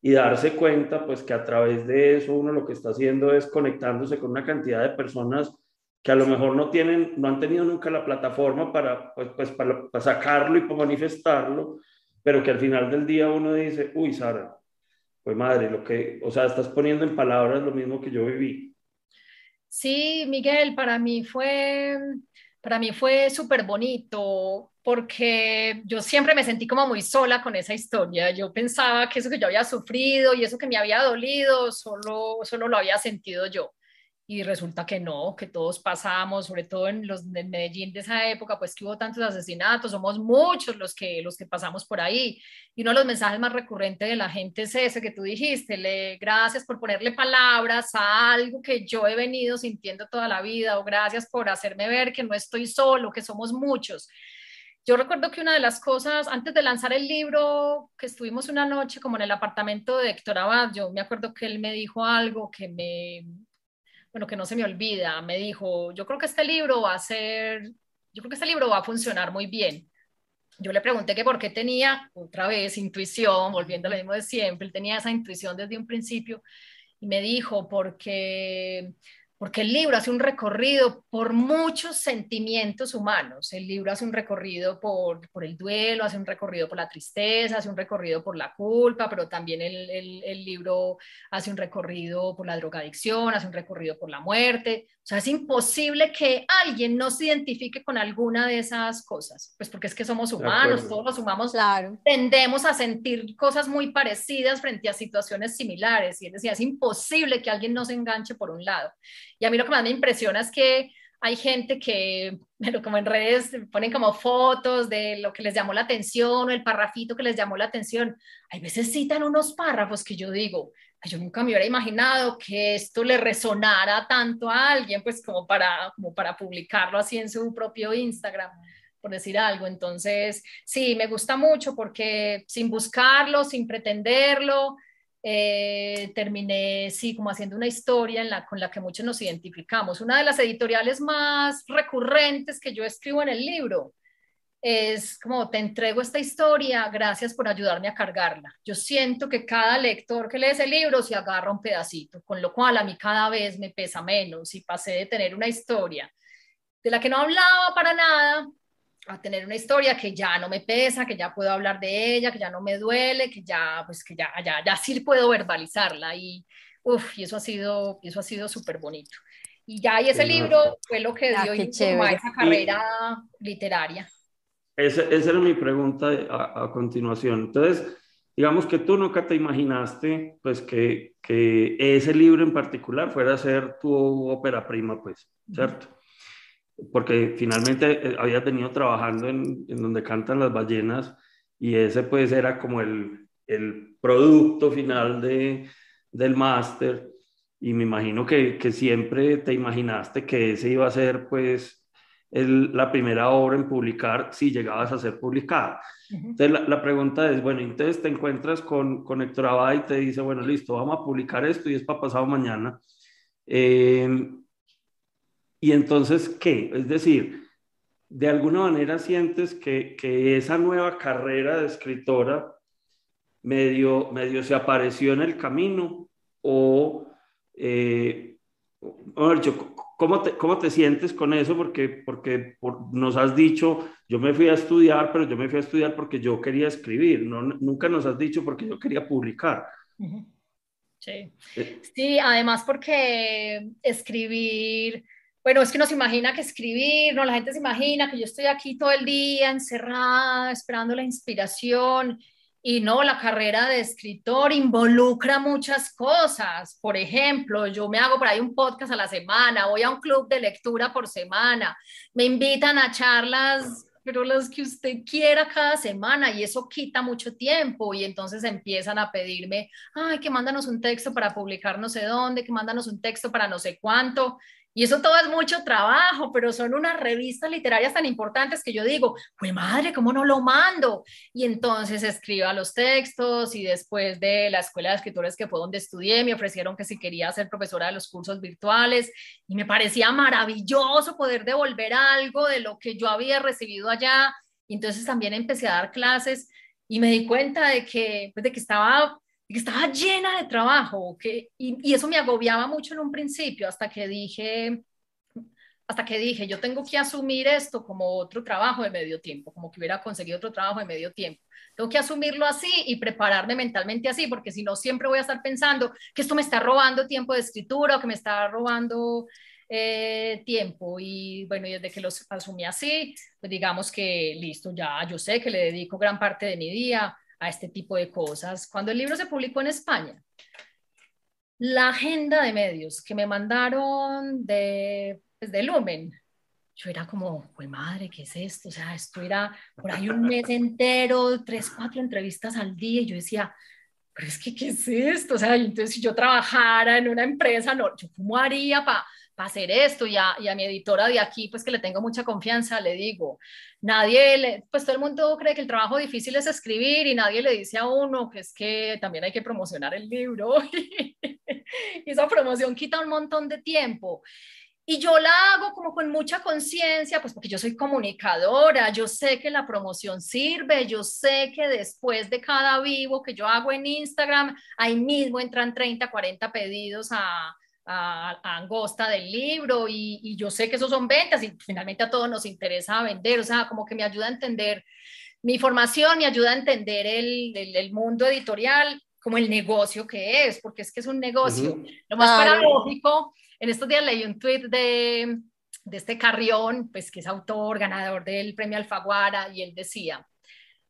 y darse cuenta pues que a través de eso uno lo que está haciendo es conectándose con una cantidad de personas que a lo mejor no tienen, no han tenido nunca la plataforma para, pues, pues para, para sacarlo y para manifestarlo, pero que al final del día uno dice, uy, Sara, pues madre, lo que, o sea, estás poniendo en palabras lo mismo que yo viví. Sí, Miguel, para mí fue, para mí fue súper bonito porque yo siempre me sentí como muy sola con esa historia. Yo pensaba que eso que yo había sufrido y eso que me había dolido, solo, solo lo había sentido yo y resulta que no, que todos pasamos, sobre todo en los de Medellín de esa época, pues que hubo tantos asesinatos, somos muchos los que, los que pasamos por ahí. Y uno de los mensajes más recurrentes de la gente es ese que tú dijiste, le, gracias por ponerle palabras a algo que yo he venido sintiendo toda la vida, o gracias por hacerme ver que no estoy solo, que somos muchos. Yo recuerdo que una de las cosas, antes de lanzar el libro, que estuvimos una noche como en el apartamento de Héctor Abad, yo me acuerdo que él me dijo algo que me, bueno, que no se me olvida, me dijo, yo creo que este libro va a ser, yo creo que este libro va a funcionar muy bien. Yo le pregunté que por qué tenía, otra vez, intuición, volviendo a lo mismo de siempre, tenía esa intuición desde un principio, y me dijo, porque porque el libro hace un recorrido por muchos sentimientos humanos. El libro hace un recorrido por, el duelo, hace un recorrido por la tristeza, hace un recorrido por la culpa, pero también el, libro hace un recorrido por la drogadicción, hace un recorrido por la muerte. O sea, es imposible que alguien no se identifique con alguna de esas cosas, pues porque es que somos humanos, todos los humanos claro. tendemos a sentir cosas muy parecidas frente a situaciones similares. Y él decía, es imposible que alguien no se enganche por un lado. Y a mí lo que más me impresiona es que hay gente que, bueno, como en redes, ponen como fotos de lo que les llamó la atención o el parrafito que les llamó la atención. Hay veces citan unos párrafos que yo digo, yo nunca me hubiera imaginado que esto le resonara tanto a alguien, pues como para, como para publicarlo así en su propio Instagram, por decir algo. Entonces, sí, me gusta mucho porque sin buscarlo, sin pretenderlo, eh, terminé, sí, como haciendo una historia en la, con la que muchos nos identificamos. Una de las editoriales más recurrentes que yo escribo en el libro es como te entrego esta historia, gracias por ayudarme a cargarla. Yo siento que cada lector que lee ese libro se agarra un pedacito, con lo cual a mí cada vez me pesa menos y pasé de tener una historia de la que no hablaba para nada a tener una historia que ya no me pesa, que ya puedo hablar de ella, que ya no me duele, que ya, pues que ya, ya, ya sí puedo verbalizarla y, uf, y eso ha sido, eso ha sido súper bonito. Y ya, y ese libro fue lo que dio a esa carrera literaria. Esa, esa, era mi pregunta a, a, continuación. Entonces, digamos que tú nunca te imaginaste, pues, que, que ese libro en particular fuera a ser tu ópera prima, pues, ¿cierto? Porque finalmente eh, había venido trabajando en, en, donde cantan las ballenas y ese pues era como el, el producto final de, del máster y me imagino que, que, siempre te imaginaste que ese iba a ser pues el, la primera obra en publicar si llegabas a ser publicada. Entonces la, la, pregunta es, bueno, entonces te encuentras con, con Héctor Abad y te dice, bueno, listo, vamos a publicar esto y es para pasado mañana. Eh, y entonces, ¿qué? Es decir, de alguna manera sientes que, que esa nueva carrera de escritora medio, medio se apareció en el camino o, eh, ¿cómo te, ¿cómo te sientes con eso? Porque, porque nos has dicho, yo me fui a estudiar, pero yo me fui a estudiar porque yo quería escribir, no, nunca nos has dicho porque yo quería publicar. Sí. Eh. sí, además porque escribir bueno, es que no se imagina que escribir, no, la gente se imagina que yo estoy aquí todo el día encerrada, esperando la inspiración. Y no, la carrera de escritor involucra muchas cosas. Por ejemplo, yo me hago por ahí un podcast a la semana, voy a un club de lectura por semana, me invitan a charlas, pero las que usted quiera cada semana y eso quita mucho tiempo y entonces empiezan a pedirme, ay, que mándanos un texto para publicar no sé dónde, que mándanos un texto para no sé cuánto. Y eso todo es mucho trabajo, pero son unas revistas literarias tan importantes que yo digo, pues madre, ¿cómo no lo mando? Y entonces escriba los textos y después de la escuela de escritores que fue donde estudié, me ofrecieron que si quería ser profesora de los cursos virtuales y me parecía maravilloso poder devolver algo de lo que yo había recibido allá. Y entonces también empecé a dar clases y me di cuenta de que, pues de que estaba que estaba llena de trabajo, que, y, eso me agobiaba mucho en un principio, hasta que dije, hasta que dije, yo tengo que asumir esto como otro trabajo de medio tiempo, como que hubiera conseguido otro trabajo de medio tiempo. Tengo que asumirlo así y prepararme mentalmente así, porque si no, siempre voy a estar pensando que esto me está robando tiempo de escritura o que me está robando eh, tiempo. Y bueno, y desde que lo asumí así, pues digamos que listo, ya yo sé que le dedico gran parte de mi día a este tipo de cosas. Cuando el libro se publicó en España, la agenda de medios que me mandaron de, pues, de Lumen, yo era como, pues madre, ¿qué es esto? O sea, esto era por ahí un mes entero, tres, cuatro entrevistas al día, y yo decía, pero es que, ¿qué es esto? O sea, entonces si yo trabajara en una empresa, no, ¿yo cómo haría para para hacer esto y a, y a, mi editora de aquí, pues que le tengo mucha confianza, le digo, nadie, le, pues todo el mundo cree que el trabajo difícil es escribir y nadie le dice a uno que es que también hay que promocionar el libro y esa promoción quita un montón de tiempo. Y yo la hago como con mucha conciencia, pues porque yo soy comunicadora, yo sé que la promoción sirve, yo sé que después de cada vivo que yo hago en Instagram, ahí mismo entran 30, 40 pedidos a, a, Angosta del libro y, yo sé que esos son ventas y finalmente a todos nos interesa vender, o sea, como que me ayuda a entender mi formación, me ayuda a entender el, el, mundo editorial como el negocio que es, porque es que es un negocio. Lo más paradójico, en estos días leí un tweet de, de este Carrión, pues que es autor, ganador del premio Alfaguara, y él decía,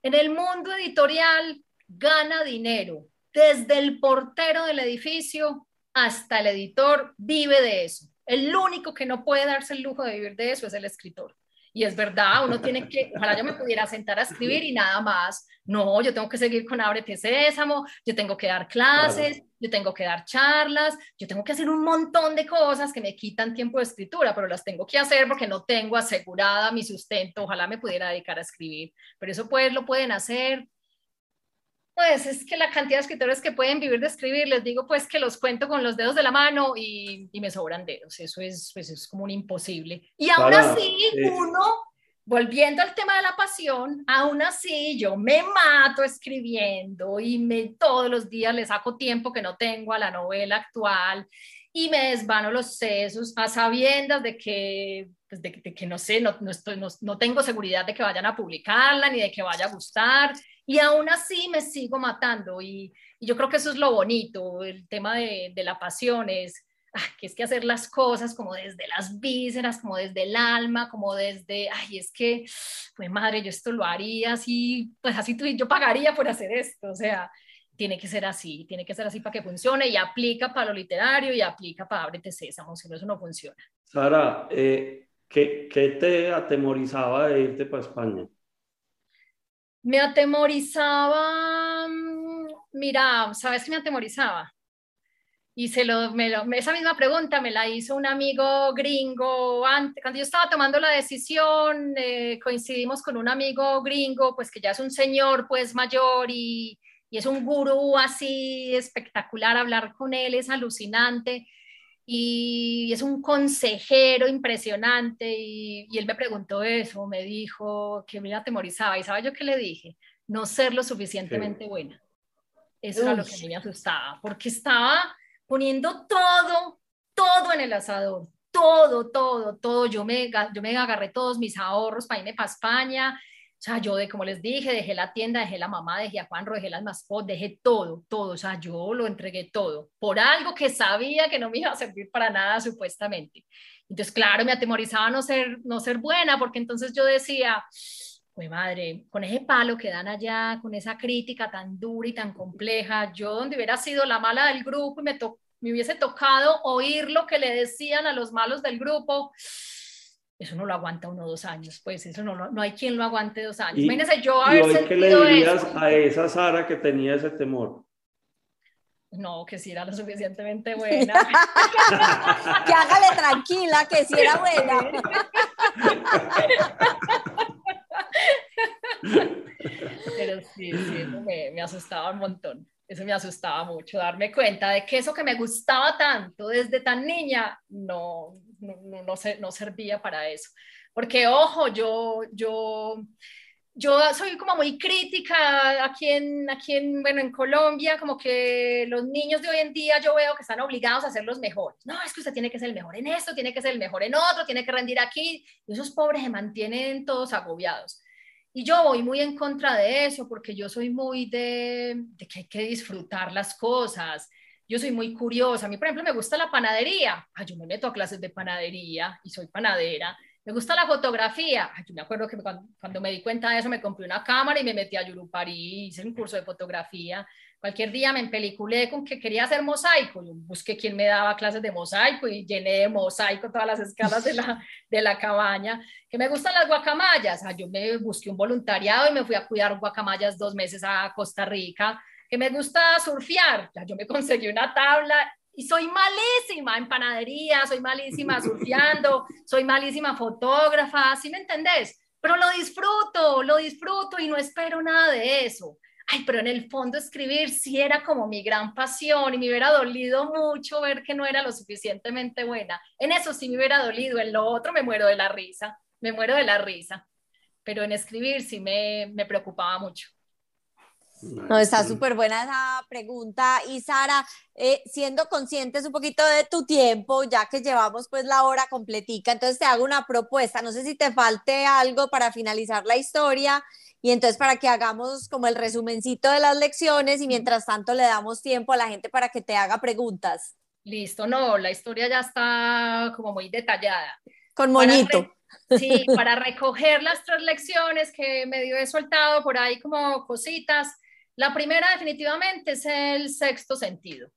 en el mundo editorial gana dinero desde el portero del edificio hasta el editor vive de eso. El único que no puede darse el lujo de vivir de eso es el escritor. Y es verdad, uno tiene que, ojalá yo me pudiera sentar a escribir y nada más. No, yo tengo que seguir con Ábrete Sésamo, yo tengo que dar clases, yo tengo que dar charlas, yo tengo que hacer un montón de cosas que me quitan tiempo de escritura, pero las tengo que hacer porque no tengo asegurada mi sustento. Ojalá me pudiera dedicar a escribir, pero eso pues lo pueden hacer pues es que la cantidad de escritores que pueden vivir de escribir, les digo pues que los cuento con los dedos de la mano y, y me sobran dedos, eso es, pues es como un imposible. Y aún así, eh, uno, volviendo al tema de la pasión, aún así yo me mato escribiendo y me, todos los días le saco tiempo que no tengo a la novela actual y me desvano los sesos a sabiendas de que, pues de, que no sé, no, no, estoy, no, no tengo seguridad de que vayan a publicarla ni de que vaya a gustar y aún así me sigo matando y, yo creo que eso es lo bonito, el tema de, la pasión es que es que hacer las cosas como desde las vísceras, como desde el alma, como desde, ay, es que, pues madre, yo esto lo haría así, pues así tú, yo pagaría por hacer esto, o sea, tiene que ser así, tiene que ser así para que funcione y aplica para lo literario y aplica para Ábrete Sésamo, si no eso no funciona. Sara, eh, ¿qué, qué te atemorizaba de irte para España? Me atemorizaba, mm, mira, ¿sabes qué me atemorizaba? Y se lo, me lo, esa misma pregunta me la hizo un amigo gringo antes, cuando yo estaba tomando la decisión, eh, coincidimos con un amigo gringo, pues que ya es un señor pues mayor y, y es un gurú así espectacular, hablar con él es alucinante y es un consejero impresionante y, él me preguntó eso, me dijo que me atemorizaba y ¿sabes yo qué le dije? No ser lo suficientemente buena. Eso era lo que a mí me asustaba, porque estaba poniendo todo, todo en el asador, todo, todo, todo. Yo me, yo me agarré todos mis ahorros para irme para España, o sea, yo, de, como les dije, dejé la tienda, dejé la mamá, dejé a Juanro, dejé las mascotas, dejé todo, todo. O sea, yo lo entregué todo por algo que sabía que no me iba a servir para nada, supuestamente. Entonces, claro, me atemorizaba no ser, no ser buena, porque entonces yo decía, pues madre, con ese palo que dan allá, con esa crítica tan dura y tan compleja, yo donde hubiera sido la mala del grupo y me, me hubiese tocado oír lo que le decían a los malos del grupo, eso no lo aguanta uno dos años, pues eso no, no hay quien lo aguante dos años. Imagínense yo haber ¿y ¿Qué le dirías a esa Sara que tenía ese temor? No, que si era lo suficientemente buena. que hágale tranquila, que si era buena. Pero sí, sí, eso me, me asustaba un montón. Eso me asustaba mucho, darme cuenta de que eso que me gustaba tanto desde tan niña, no, no, no, servía para eso. Porque, ojo, yo, yo, yo soy como muy crítica aquí en, aquí en, bueno, en Colombia, como que los niños de hoy en día yo veo que están obligados a ser los mejores. No, es que usted tiene que ser el mejor en esto, tiene que ser el mejor en otro, tiene que rendir aquí. Y esos pobres se mantienen todos agobiados. Y yo voy muy en contra de eso porque yo soy muy de, de que hay que disfrutar las cosas yo soy muy curiosa. A mí, por ejemplo, me gusta la panadería. Ah, yo me meto a clases de panadería y soy panadera. Me gusta la fotografía. yo me acuerdo que cuando, me di cuenta de eso me compré una cámara y me metí a Yurupari, hice un curso de fotografía. Cualquier día me empeliculé con que quería hacer mosaico. Yo busqué quién me daba clases de mosaico y llené de mosaico todas las escalas de la, de la cabaña. Que me gustan las guacamayas. Ah, yo me busqué un voluntariado y me fui a cuidar guacamayas dos meses a Costa Rica que me gusta surfear, ya yo me conseguí una tabla y soy malísima en panadería, soy malísima surfeando, soy malísima fotógrafa, ¿sí me entendés? Pero lo disfruto, lo disfruto y no espero nada de eso. Ay, pero en el fondo escribir sí era como mi gran pasión y me hubiera dolido mucho ver que no era lo suficientemente buena. En eso sí me hubiera dolido, en lo otro me muero de la risa, me muero de la risa. Pero en escribir sí me, me preocupaba mucho. No, está súper buena esa pregunta. Y Sara, eh, siendo conscientes un poquito de tu tiempo, ya que llevamos pues la hora completica, entonces te hago una propuesta. No sé si te falte algo para finalizar la historia y entonces para que hagamos como el resumencito de las lecciones y mientras tanto le damos tiempo a la gente para que te haga preguntas. Listo, no, la historia ya está como muy detallada. Con moñito. sí, para recoger las tres lecciones que medio he soltado por ahí como cositas la primera definitivamente es el sexto sentido,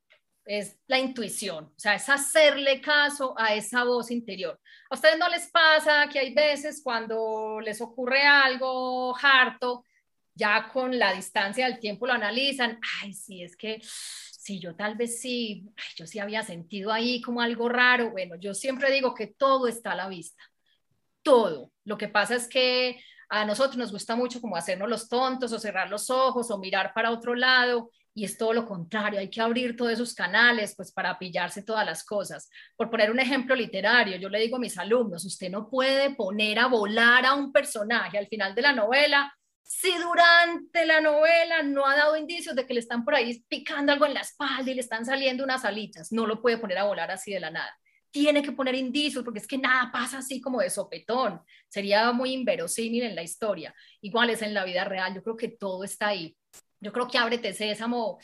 es la intuición, o sea, es hacerle caso a esa voz interior. ¿A ustedes no les pasa que hay veces cuando les ocurre algo harto, ya con la distancia del tiempo lo analizan? Ay, sí, es que sí, yo tal vez sí, yo sí había sentido ahí como algo raro. Bueno, yo siempre digo que todo está a la vista, todo. Lo que pasa es que a nosotros nos gusta mucho como hacernos los tontos o cerrar los ojos o mirar para otro lado y es todo lo contrario, hay que abrir todos esos canales pues para pillarse todas las cosas. Por poner un ejemplo literario, yo le digo a mis alumnos, usted no puede poner a volar a un personaje al final de la novela si durante la novela no ha dado indicios de que le están por ahí picando algo en la espalda y le están saliendo unas alitas, no lo puede poner a volar así de la nada tiene que poner indicios porque es que nada pasa así como de sopetón. Sería muy inverosímil en la historia. Igual es en la vida real. Yo creo que todo está ahí. Yo creo que ábrete sésamo,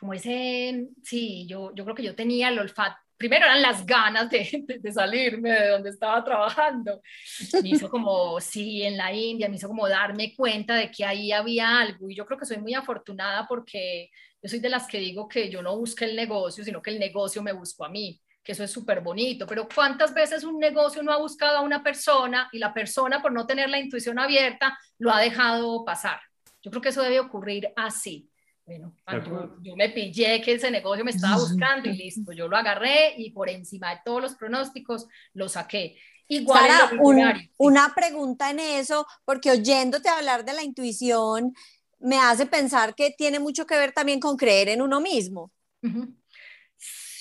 como ese, sí, yo, yo creo que yo tenía el olfato. Primero eran las ganas de, de, salirme de donde estaba trabajando. Me hizo como, sí, en la India, me hizo como darme cuenta de que ahí había algo. Y yo creo que soy muy afortunada porque yo soy de las que digo que yo no busco el negocio, sino que el negocio me buscó a mí que eso es súper bonito, pero ¿cuántas veces un negocio no ha buscado a una persona y la persona por no tener la intuición abierta lo ha dejado pasar? Yo creo que eso debe ocurrir así. Bueno, yo me pillé que ese negocio me estaba buscando y listo, yo lo agarré y por encima de todos los pronósticos lo saqué. Igual una pregunta en eso, porque oyéndote hablar de la intuición, me hace pensar que tiene mucho que ver también con creer en uno mismo.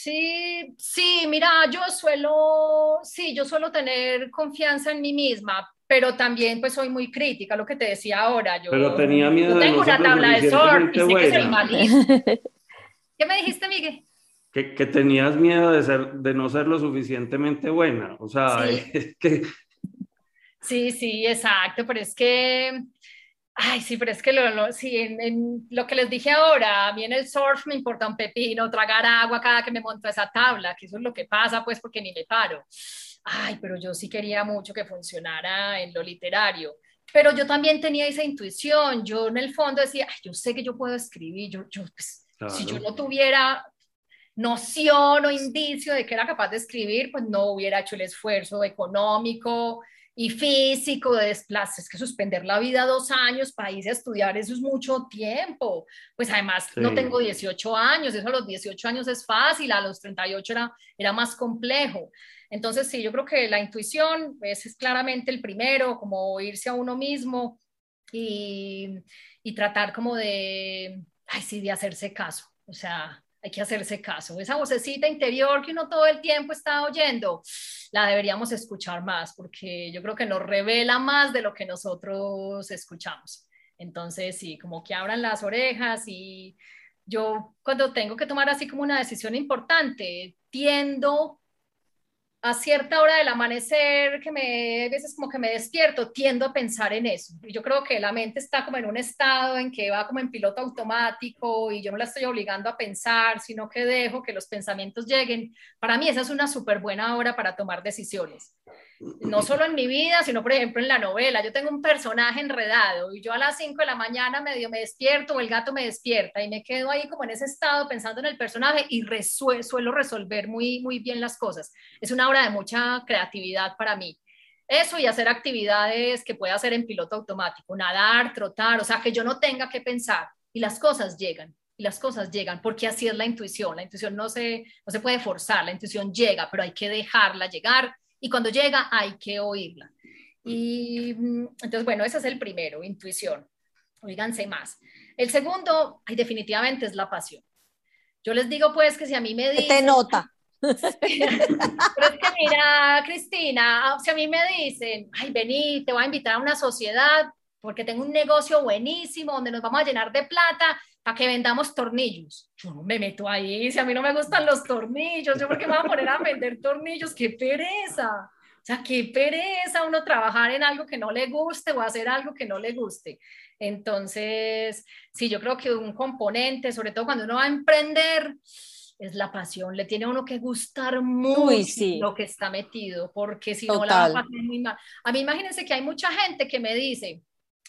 Sí, sí, mira, yo suelo, sí, yo suelo tener confianza en mí misma, pero también pues soy muy crítica, lo que te decía ahora. Yo, pero tenía miedo de tengo una tabla de surf y sé que soy malísima. ¿Qué me dijiste, Miguel? Que, que, tenías miedo de, ser, de no ser lo suficientemente buena. O sea, sí. es que... Sí, sí, exacto, pero es que... Ay, sí, pero es que lo, lo sí, en, en, lo que les dije ahora, a mí en el surf me importa un pepino, tragar agua cada que me monto a esa tabla, que eso es lo que pasa, pues, porque ni me paro ay, pero yo sí quería mucho que funcionara en lo literario. Pero yo también tenía esa intuición, yo en el fondo decía, ay, yo sé que yo puedo escribir, yo, yo pues, si yo no tuviera noción o indicio de que era capaz de escribir, pues no hubiera hecho el esfuerzo económico y físico de desplazarse. Es que suspender la vida dos años para irse a estudiar, eso es mucho tiempo. Pues además no tengo 18 años, eso a los 18 años es fácil, a los 38 era, era más complejo. Entonces, sí, yo creo que la intuición es claramente el primero, como irse a uno mismo y, y tratar como de, ay, sí, de hacerse caso. O sea, hay que hacerse caso. Esa vocecita interior que uno todo el tiempo está oyendo, la deberíamos escuchar más, porque yo creo que nos revela más de lo que nosotros escuchamos. Entonces, sí, como que abran las orejas y yo cuando tengo que tomar así como una decisión importante, tiendo a cierta hora del amanecer, que me, veces como que me despierto, tiendo a pensar en eso. Y yo creo que la mente está como en un estado en que va como en piloto automático y yo no la estoy obligando a pensar, sino que dejo que los pensamientos lleguen. Para mí esa es una súper buena hora para tomar decisiones no solo en mi vida, sino por ejemplo en la novela. Yo tengo un personaje enredado y yo a las 5 de la mañana medio me despierto o el gato me despierta y me quedo ahí como en ese estado pensando en el personaje y suelo resolver muy, muy bien las cosas. Es una hora de mucha creatividad para mí. Eso y hacer actividades que pueda hacer en piloto automático, nadar, trotar, o sea, que yo no tenga que pensar y las cosas llegan y las cosas llegan, porque así es la intuición. La intuición no se, no se puede forzar, la intuición llega, pero hay que dejarla llegar y cuando llega hay que oírla. Y mm, entonces, bueno, ese es el primero, intuición. Oíganse más. El segundo, ay, definitivamente es la pasión. Yo les digo pues que si a mí me dicen... Te nota. Pero es que mira, Cristina, si a mí me dicen, ay, vení, te voy a invitar a una sociedad porque tengo un negocio buenísimo donde nos vamos a llenar de plata para que vendamos tornillos. Yo no me meto ahí, si a mí no me gustan los tornillos, yo porque me voy a poner a vender tornillos, qué pereza. O sea, qué pereza uno trabajar en algo que no le guste o hacer algo que no le guste. Entonces, sí, yo creo que un componente, sobre todo cuando uno va a emprender, es la pasión. Le tiene a uno que gustar mucho lo que está metido, porque si no la va a pasar muy mal. A mí imagínense que hay mucha gente que me dice,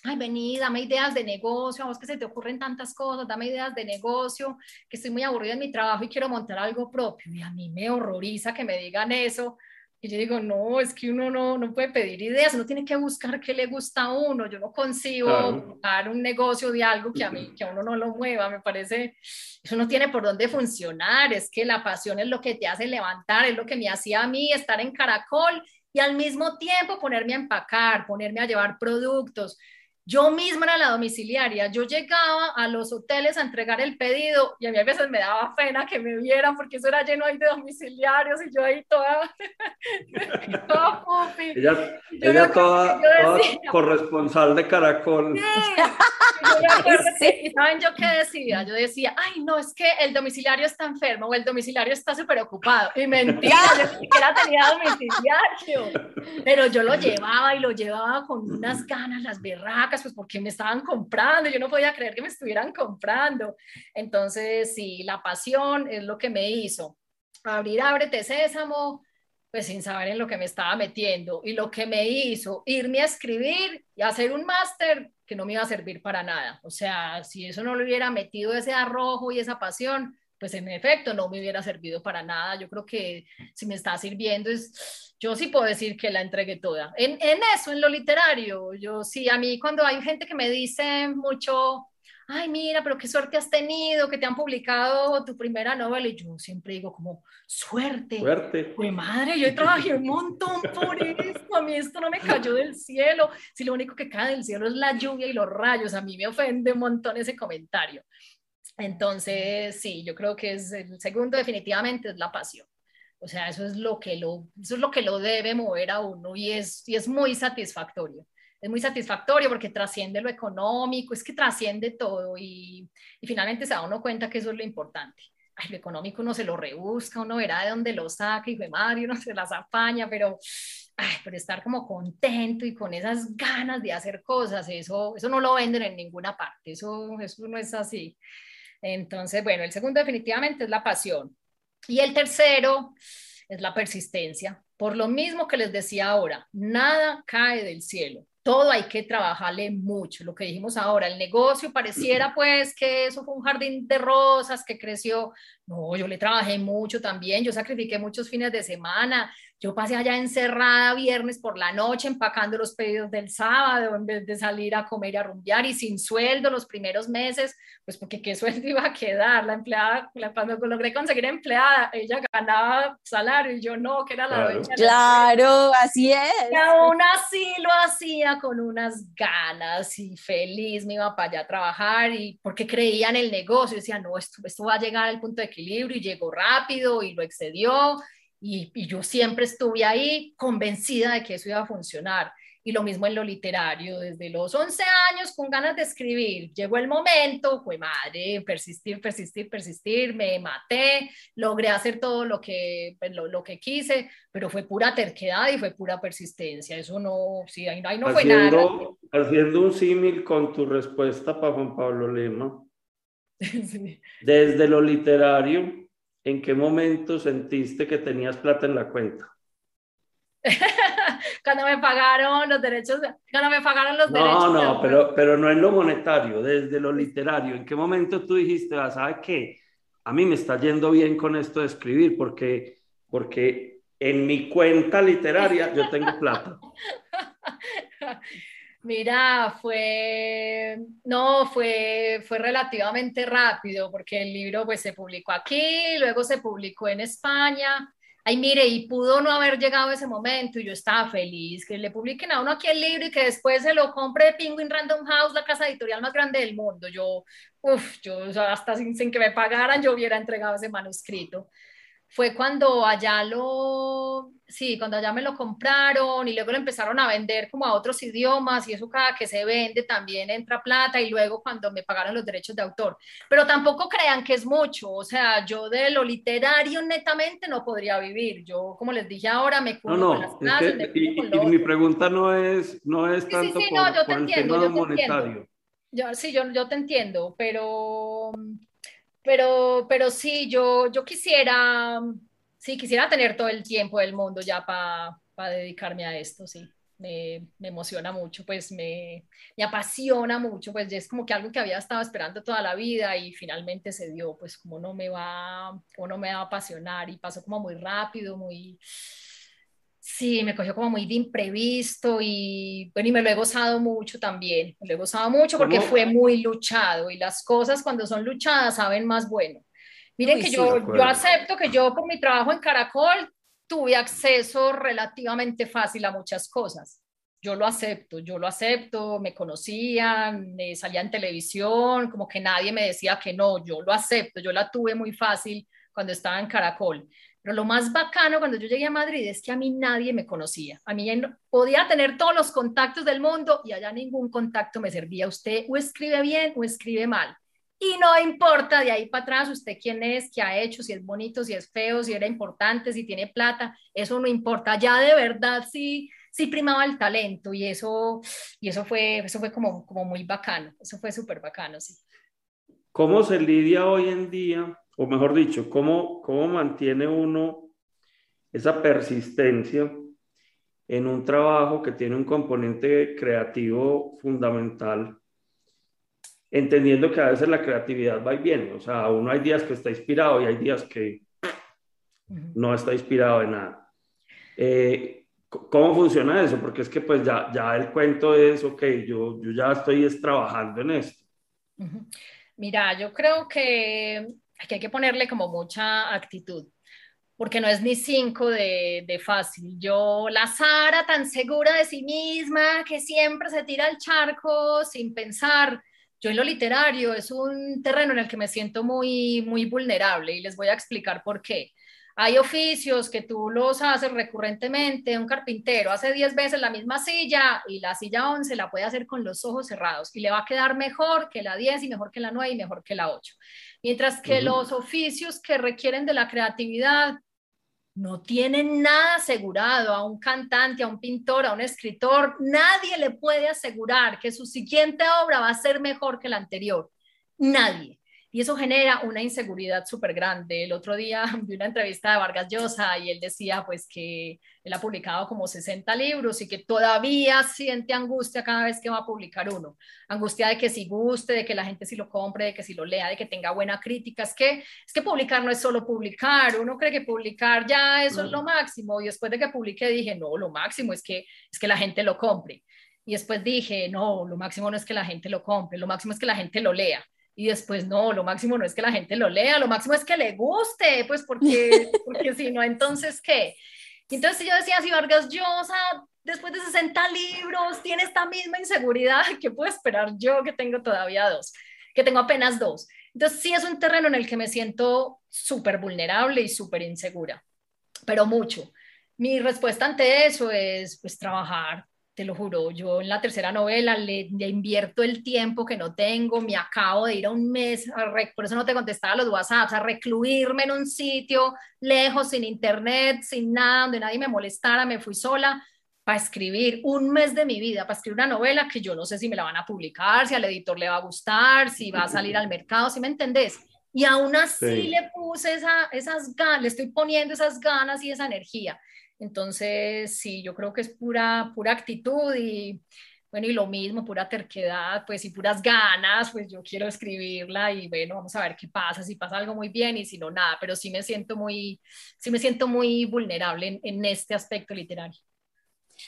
ay, vení, dame ideas de negocio, a vos que se te ocurren tantas cosas, dame ideas de negocio, que estoy muy aburrida en mi trabajo y quiero montar algo propio. Y a mí me horroriza que me digan eso. Y yo digo, no, es que uno no, no puede pedir ideas, uno tiene que buscar qué le gusta a uno. Yo no consigo montar un negocio de algo que a mí, que a uno no lo mueva, me parece, eso no tiene por dónde funcionar, es que la pasión es lo que te hace levantar, es lo que me hacía a mí estar en Caracol y al mismo tiempo ponerme a empacar, ponerme a llevar productos. Yo misma era la domiciliaria, yo llegaba a los hoteles a entregar el pedido y a mí a veces me daba pena que me vieran porque eso era lleno ahí de domiciliarios y yo ahí toda, toda pupi. Ella, ella toda, corresponsal de Caracol. ¿Y saben yo qué decía? Yo decía, ay, no, es que el domiciliario está enfermo o el domiciliario está súper ocupado. Y mentira, yo ni siquiera tenía domiciliario. Pero yo lo llevaba y lo llevaba con unas ganas, las berracas, pues porque me estaban comprando. Yo no podía creer que me estuvieran comprando. Entonces, sí, la pasión es lo que me hizo. Abrir Ábrete Sésamo, pues sin saber en lo que me estaba metiendo. Y lo que me hizo irme a escribir y hacer un máster que no me iba a servir para nada. O sea, si eso no lo hubiera metido ese arrojo y esa pasión, pues en efecto no me hubiera servido para nada. Yo creo que si me está sirviendo es, yo sí puedo decir que la entregué toda. En, en eso, en lo literario, yo sí, a mí cuando hay gente que me dice mucho, ay, mira, pero qué suerte has tenido, que te han publicado tu primera novela. Y yo siempre digo como, suerte. Suerte. Pues madre, yo trabajé un montón por esto, a mí esto no me cayó del cielo. Si lo único que cae del cielo es la lluvia y los rayos, a mí me ofende un montón ese comentario. Entonces, sí, yo creo que es el segundo definitivamente es la pasión. O sea, eso es lo que lo, eso es lo, que lo debe mover a uno y es, y es muy satisfactorio. Es muy satisfactorio porque trasciende lo económico, es que trasciende todo y, y finalmente se da uno cuenta que eso es lo importante. Ay, lo económico uno se lo rebusca, uno verá de dónde lo saca y de madre, uno se las apaña, pero, ay, pero estar como contento y con esas ganas de hacer cosas, eso, eso no lo venden en ninguna parte, eso, eso no es así. Entonces, bueno, el segundo definitivamente es la pasión. Y el tercero es la persistencia. Por lo mismo que les decía ahora, nada cae del cielo. Todo hay que trabajarle mucho. Lo que dijimos ahora, el negocio pareciera pues que eso fue un jardín de rosas que creció. No, yo le trabajé mucho también. Yo sacrifiqué muchos fines de semana. Yo pasé allá encerrada viernes por la noche empacando los pedidos del sábado en vez de salir a comer y a rumbear y sin sueldo los primeros meses, pues porque qué sueldo iba a quedar. La empleada, cuando logré conseguir empleada, ella ganaba salario y yo no, que era la claro. dueña. Claro, así es. Y aún así lo hacía con unas ganas y feliz, me iba para allá a trabajar y porque creía en el negocio, decía, no, esto, esto va a llegar al punto de equilibrio y llegó rápido y lo excedió y, yo siempre estuve ahí convencida de que eso iba a funcionar. Y lo mismo en lo literario, desde los 11 años con ganas de escribir, llegó el momento, fue madre, persistir, persistir, persistir, me maté, logré hacer todo lo que, pues, lo, lo que quise, pero fue pura terquedad y fue pura persistencia. Eso no, sí, ahí, ahí no fue nada. Haciendo un símil con tu respuesta para Juan Pablo Lema, desde lo literario, ¿en qué momento sentiste que tenías plata en la cuenta? cuando me pagaron los derechos, cuando me pagaron los derechos. No, no, pero, pero no en lo monetario, desde lo literario. ¿En qué momento tú dijiste, ah, ¿sabes qué? A mí me está yendo bien con esto de escribir porque, porque en mi cuenta literaria yo tengo plata. Mira, fue, no, fue, fue relativamente rápido porque el libro pues se publicó aquí, luego se publicó en España. Ay, mire, y pudo no haber llegado ese momento y yo estaba feliz que le publiquen a uno aquí el libro y que después se lo compre de Penguin Random House, la casa editorial más grande del mundo. Yo, uff, yo hasta sin, sin que me pagaran yo hubiera entregado ese manuscrito fue cuando allá lo, sí, cuando allá me lo compraron y luego lo empezaron a vender como a otros idiomas y eso cada que se vende también entra plata y luego cuando me pagaron los derechos de autor. Pero tampoco crean que es mucho, o sea, yo de lo literario netamente no podría vivir. Yo, como les dije ahora, me cubro no, no, las clases, y, mi pregunta no es, no es tanto por, el tema monetario. Yo, sí, yo, yo te entiendo, pero pero, pero sí, yo, yo quisiera, sí, quisiera tener todo el tiempo del mundo ya para dedicarme a esto, sí. Me, me, emociona mucho, pues me, me, apasiona mucho, pues es como que algo que había estado esperando toda la vida y finalmente se dio, pues como no me va, como no me va a apasionar y pasó como muy rápido, muy, Sí, me cogió como muy de imprevisto y bueno, y me lo he gozado mucho también, me lo he gozado mucho porque fue muy luchado y las cosas cuando son luchadas saben más bueno. Miren que yo, yo acepto que yo por mi trabajo en Caracol tuve acceso relativamente fácil a muchas cosas. Yo lo acepto, yo lo acepto, me conocían, me salía en televisión, como que nadie me decía que no, yo lo acepto, yo la tuve muy fácil cuando estaba en Caracol. Pero lo más bacano cuando yo llegué a Madrid es que a mí nadie me conocía. A mí podía tener todos los contactos del mundo y allá ningún contacto me servía. Usted o escribe bien o escribe mal. Y no importa de ahí para atrás usted quién es, qué ha hecho, si es bonito, si es feo, si era importante, si tiene plata, eso no importa. Ya de verdad sí, sí primaba el talento y eso, y eso fue, eso fue como, como muy bacano. Eso fue súper bacano, sí. ¿Cómo se lidia hoy en día o mejor dicho, cómo, cómo mantiene uno esa persistencia en un trabajo que tiene un componente creativo fundamental entendiendo que a veces la creatividad va y viene, o sea, uno hay días que está inspirado y hay días que no está inspirado en nada. Eh, ¿Cómo funciona eso? Porque es que pues ya, ya el cuento es, ok, yo, yo ya estoy trabajando en esto. Mira, yo creo que hay que ponerle como mucha actitud porque no es ni cinco de, de, fácil. Yo, la Sara tan segura de sí misma, que siempre se tira al charco sin pensar. Yo en lo literario es un terreno en el que me siento muy, muy vulnerable y les voy a explicar por qué. Hay oficios que tú los haces recurrentemente, un carpintero hace 10 veces la misma silla y la silla 11 la puede hacer con los ojos cerrados y le va a quedar mejor que la 10 y mejor que la 9 y mejor que la 8. Mientras que los oficios que requieren de la creatividad no tienen nada asegurado a un cantante, a un pintor, a un escritor. Nadie le puede asegurar que su siguiente obra va a ser mejor que la anterior. Nadie. Y eso genera una inseguridad súper grande. El otro día vi una entrevista de Vargas Llosa y él decía pues que él ha publicado como 60 libros y que todavía siente angustia cada vez que va a publicar uno. Angustia de que si guste, de que la gente si lo compre, de que si lo lea, de que tenga buena crítica. Es que, es que publicar no es solo publicar. Uno cree que publicar ya eso es lo máximo. Y después de que publiqué dije, no, lo máximo es que, es que la gente lo compre. Y después dije, no, lo máximo no es que la gente lo compre, lo máximo es que la gente lo lea y después no, lo máximo no es que la gente lo lea, lo máximo es que le guste, pues porque, porque si no, entonces ¿qué? Y entonces yo decía, si Vargas Llosa, después de 60 libros, tiene esta misma inseguridad, ¿qué puedo esperar yo que tengo todavía dos? Que tengo apenas dos. Entonces sí es un terreno en el que me siento súper vulnerable y súper insegura, pero mucho. Mi respuesta ante eso es pues trabajar, te lo juro, yo en la tercera novela le, invierto el tiempo que no tengo, me acabo de ir a un mes, por eso no te contestaba los WhatsApps, a recluirme en un sitio lejos, sin internet, sin nada, donde nadie me molestara, me fui sola para escribir un mes de mi vida, para escribir una novela que yo no sé si me la van a publicar, si al editor le va a gustar, si va a salir al mercado, si me entendés. Y aún así le puse esa, esas ganas, le estoy poniendo esas ganas y esa energía. Entonces, sí, yo creo que es pura, pura actitud y, bueno, y lo mismo, pura terquedad, pues, y puras ganas, pues yo quiero escribirla y bueno, vamos a ver qué pasa, si pasa algo muy bien y si no, nada, pero sí me siento muy, sí me siento muy vulnerable en, en este aspecto literario.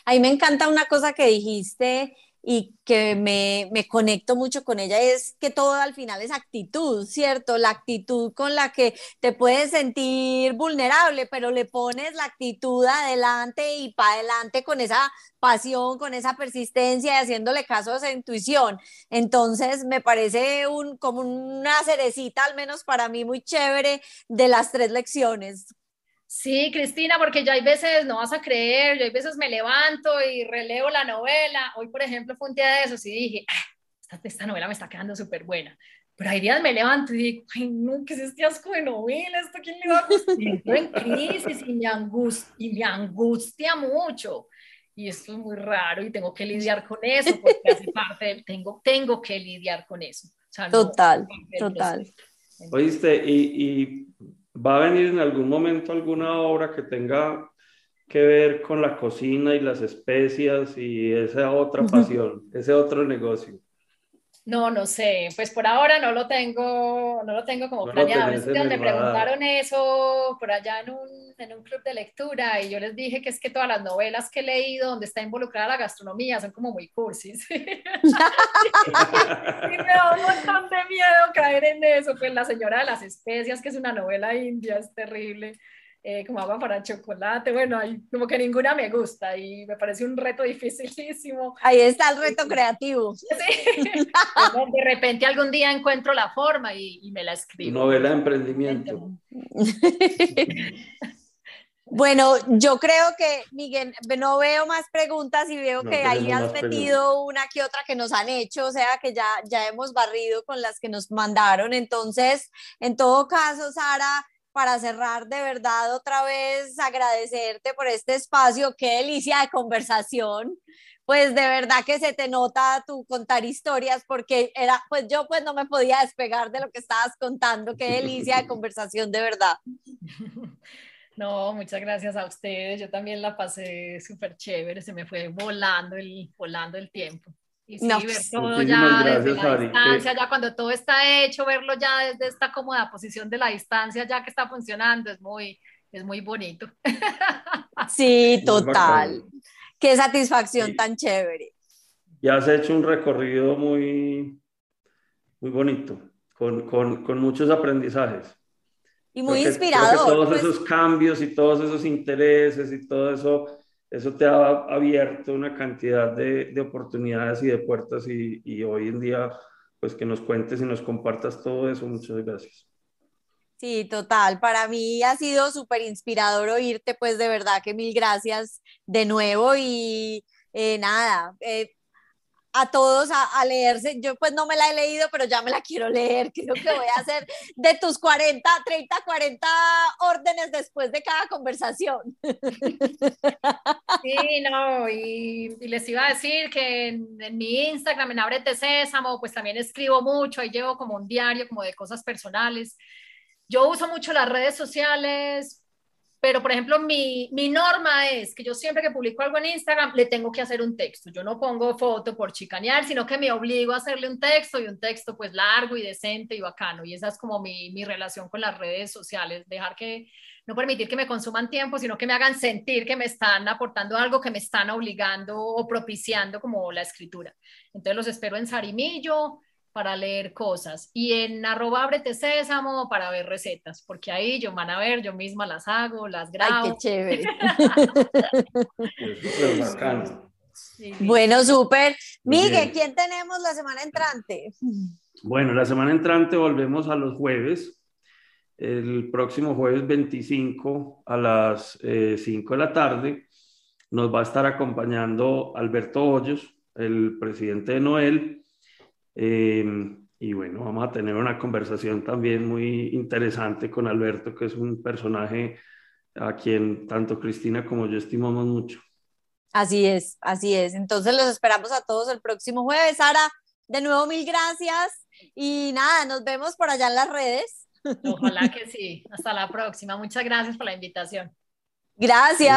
A mí me encanta una cosa que dijiste y que me, me, conecto mucho con ella es que todo al final es actitud, ¿cierto? La actitud con la que te puedes sentir vulnerable, pero le pones la actitud adelante y para adelante con esa pasión, con esa persistencia y haciéndole caso a esa intuición. Entonces, me parece un, como una cerecita, al menos para mí, muy chévere de las tres lecciones. Sí, Cristina, porque ya hay veces, no vas a creer, yo hay veces me levanto y releo la novela. Hoy, por ejemplo, fue un día de esos y dije, ah, esta, novela me está quedando súper buena. Pero hay días me levanto y digo, ay, no, ¿qué es este asco de novela? ¿Esto quién le va a gustar? Estoy en crisis y me, angustia, y me angustia mucho. Y esto es muy raro y tengo que lidiar con eso porque hace parte tengo, tengo que lidiar con eso. total, total. Oíste, y, y ¿Va a venir en algún momento alguna obra que tenga que ver con la cocina y las especias y esa otra pasión, ese otro negocio? No, no sé, pues por ahora no lo tengo, no lo tengo como planeado. me preguntaron eso por allá en un, en un, club de lectura y yo les dije que es que todas las novelas que he leído donde está involucrada la gastronomía son como muy cursis. y me da un montón de miedo caer en eso, pues La Señora de las Especias, que es una novela india, es terrible. Eh, como agua para chocolate, bueno, como que ninguna me gusta y me parece un reto dificilísimo. Ahí está el reto creativo. Sí. de repente algún día encuentro la forma y, me la escribo. Novela de emprendimiento. Bueno, yo creo que, Miguel, no veo más preguntas y veo que ahí has metido una que otra que nos han hecho, o sea que ya, ya hemos barrido con las que nos mandaron. Entonces, en todo caso, Sara, para cerrar, de verdad, otra vez agradecerte por este espacio, qué delicia de conversación. Pues de verdad que se te nota tu contar historias porque era, pues yo pues no me podía despegar de lo que estabas contando, qué delicia de conversación, de verdad. No, muchas gracias a ustedes. Yo también la pasé súper chévere, se me fue volando el, volando el tiempo. Y sí, ver pues, todo ya desde la distancia, ya cuando todo está hecho, verlo ya desde esta cómoda posición de la distancia, ya que está funcionando, es muy, es muy bonito. Sí, total. Qué satisfacción tan chévere. Y has hecho un recorrido muy, muy bonito, con, con, con muchos aprendizajes. Y muy inspirador. todos pues. esos cambios y todos esos intereses y todo eso, eso te ha abierto una cantidad de, de oportunidades y de puertas y, y, hoy en día, pues que nos cuentes y nos compartas todo eso. Muchas gracias. Sí, total. Para mí ha sido súper inspirador oírte, pues de verdad que mil gracias de nuevo y eh, nada, eh, a todos a, leerse. Yo pues no me la he leído, pero ya me la quiero leer. Creo que voy a hacer de tus 40, 30, 40 órdenes después de cada conversación. Sí, no, y, les iba a decir que en, mi Instagram, en Ábrete Sésamo, pues también escribo mucho, ahí llevo como un diario como de cosas personales. Yo uso mucho las redes sociales pero, por ejemplo, mi, mi, norma es que yo siempre que publico algo en Instagram le tengo que hacer un texto. Yo no pongo foto por chicanear, sino que me obligo a hacerle un texto y un texto pues largo y decente y bacano. Y esa es como mi, mi relación con las redes sociales, dejar que, no permitir que me consuman tiempo, sino que me hagan sentir que me están aportando algo, que me están obligando o propiciando como la escritura. Entonces los espero en Sarimillo, para leer cosas y en arroba ábrete sésamo para ver recetas, porque ahí yo van a ver, yo misma las hago, las grabo. Ay, qué chévere. Bueno, súper. Miguel, ¿quién tenemos la semana entrante? Bueno, la semana entrante volvemos a los jueves. El próximo jueves 25 a las 5 eh, de la tarde nos va a estar acompañando Alberto Hoyos, el presidente de Noel, Em, y bueno, vamos a tener una conversación también muy interesante con Alberto, que es un personaje a quien tanto Cristina como yo estimamos mucho. Así es, así es. Entonces los esperamos a todos el próximo jueves. Sara, de nuevo mil gracias y nada, nos vemos por allá en las redes. Ojalá que sí. Hasta la próxima. Muchas gracias por la invitación. Gracias.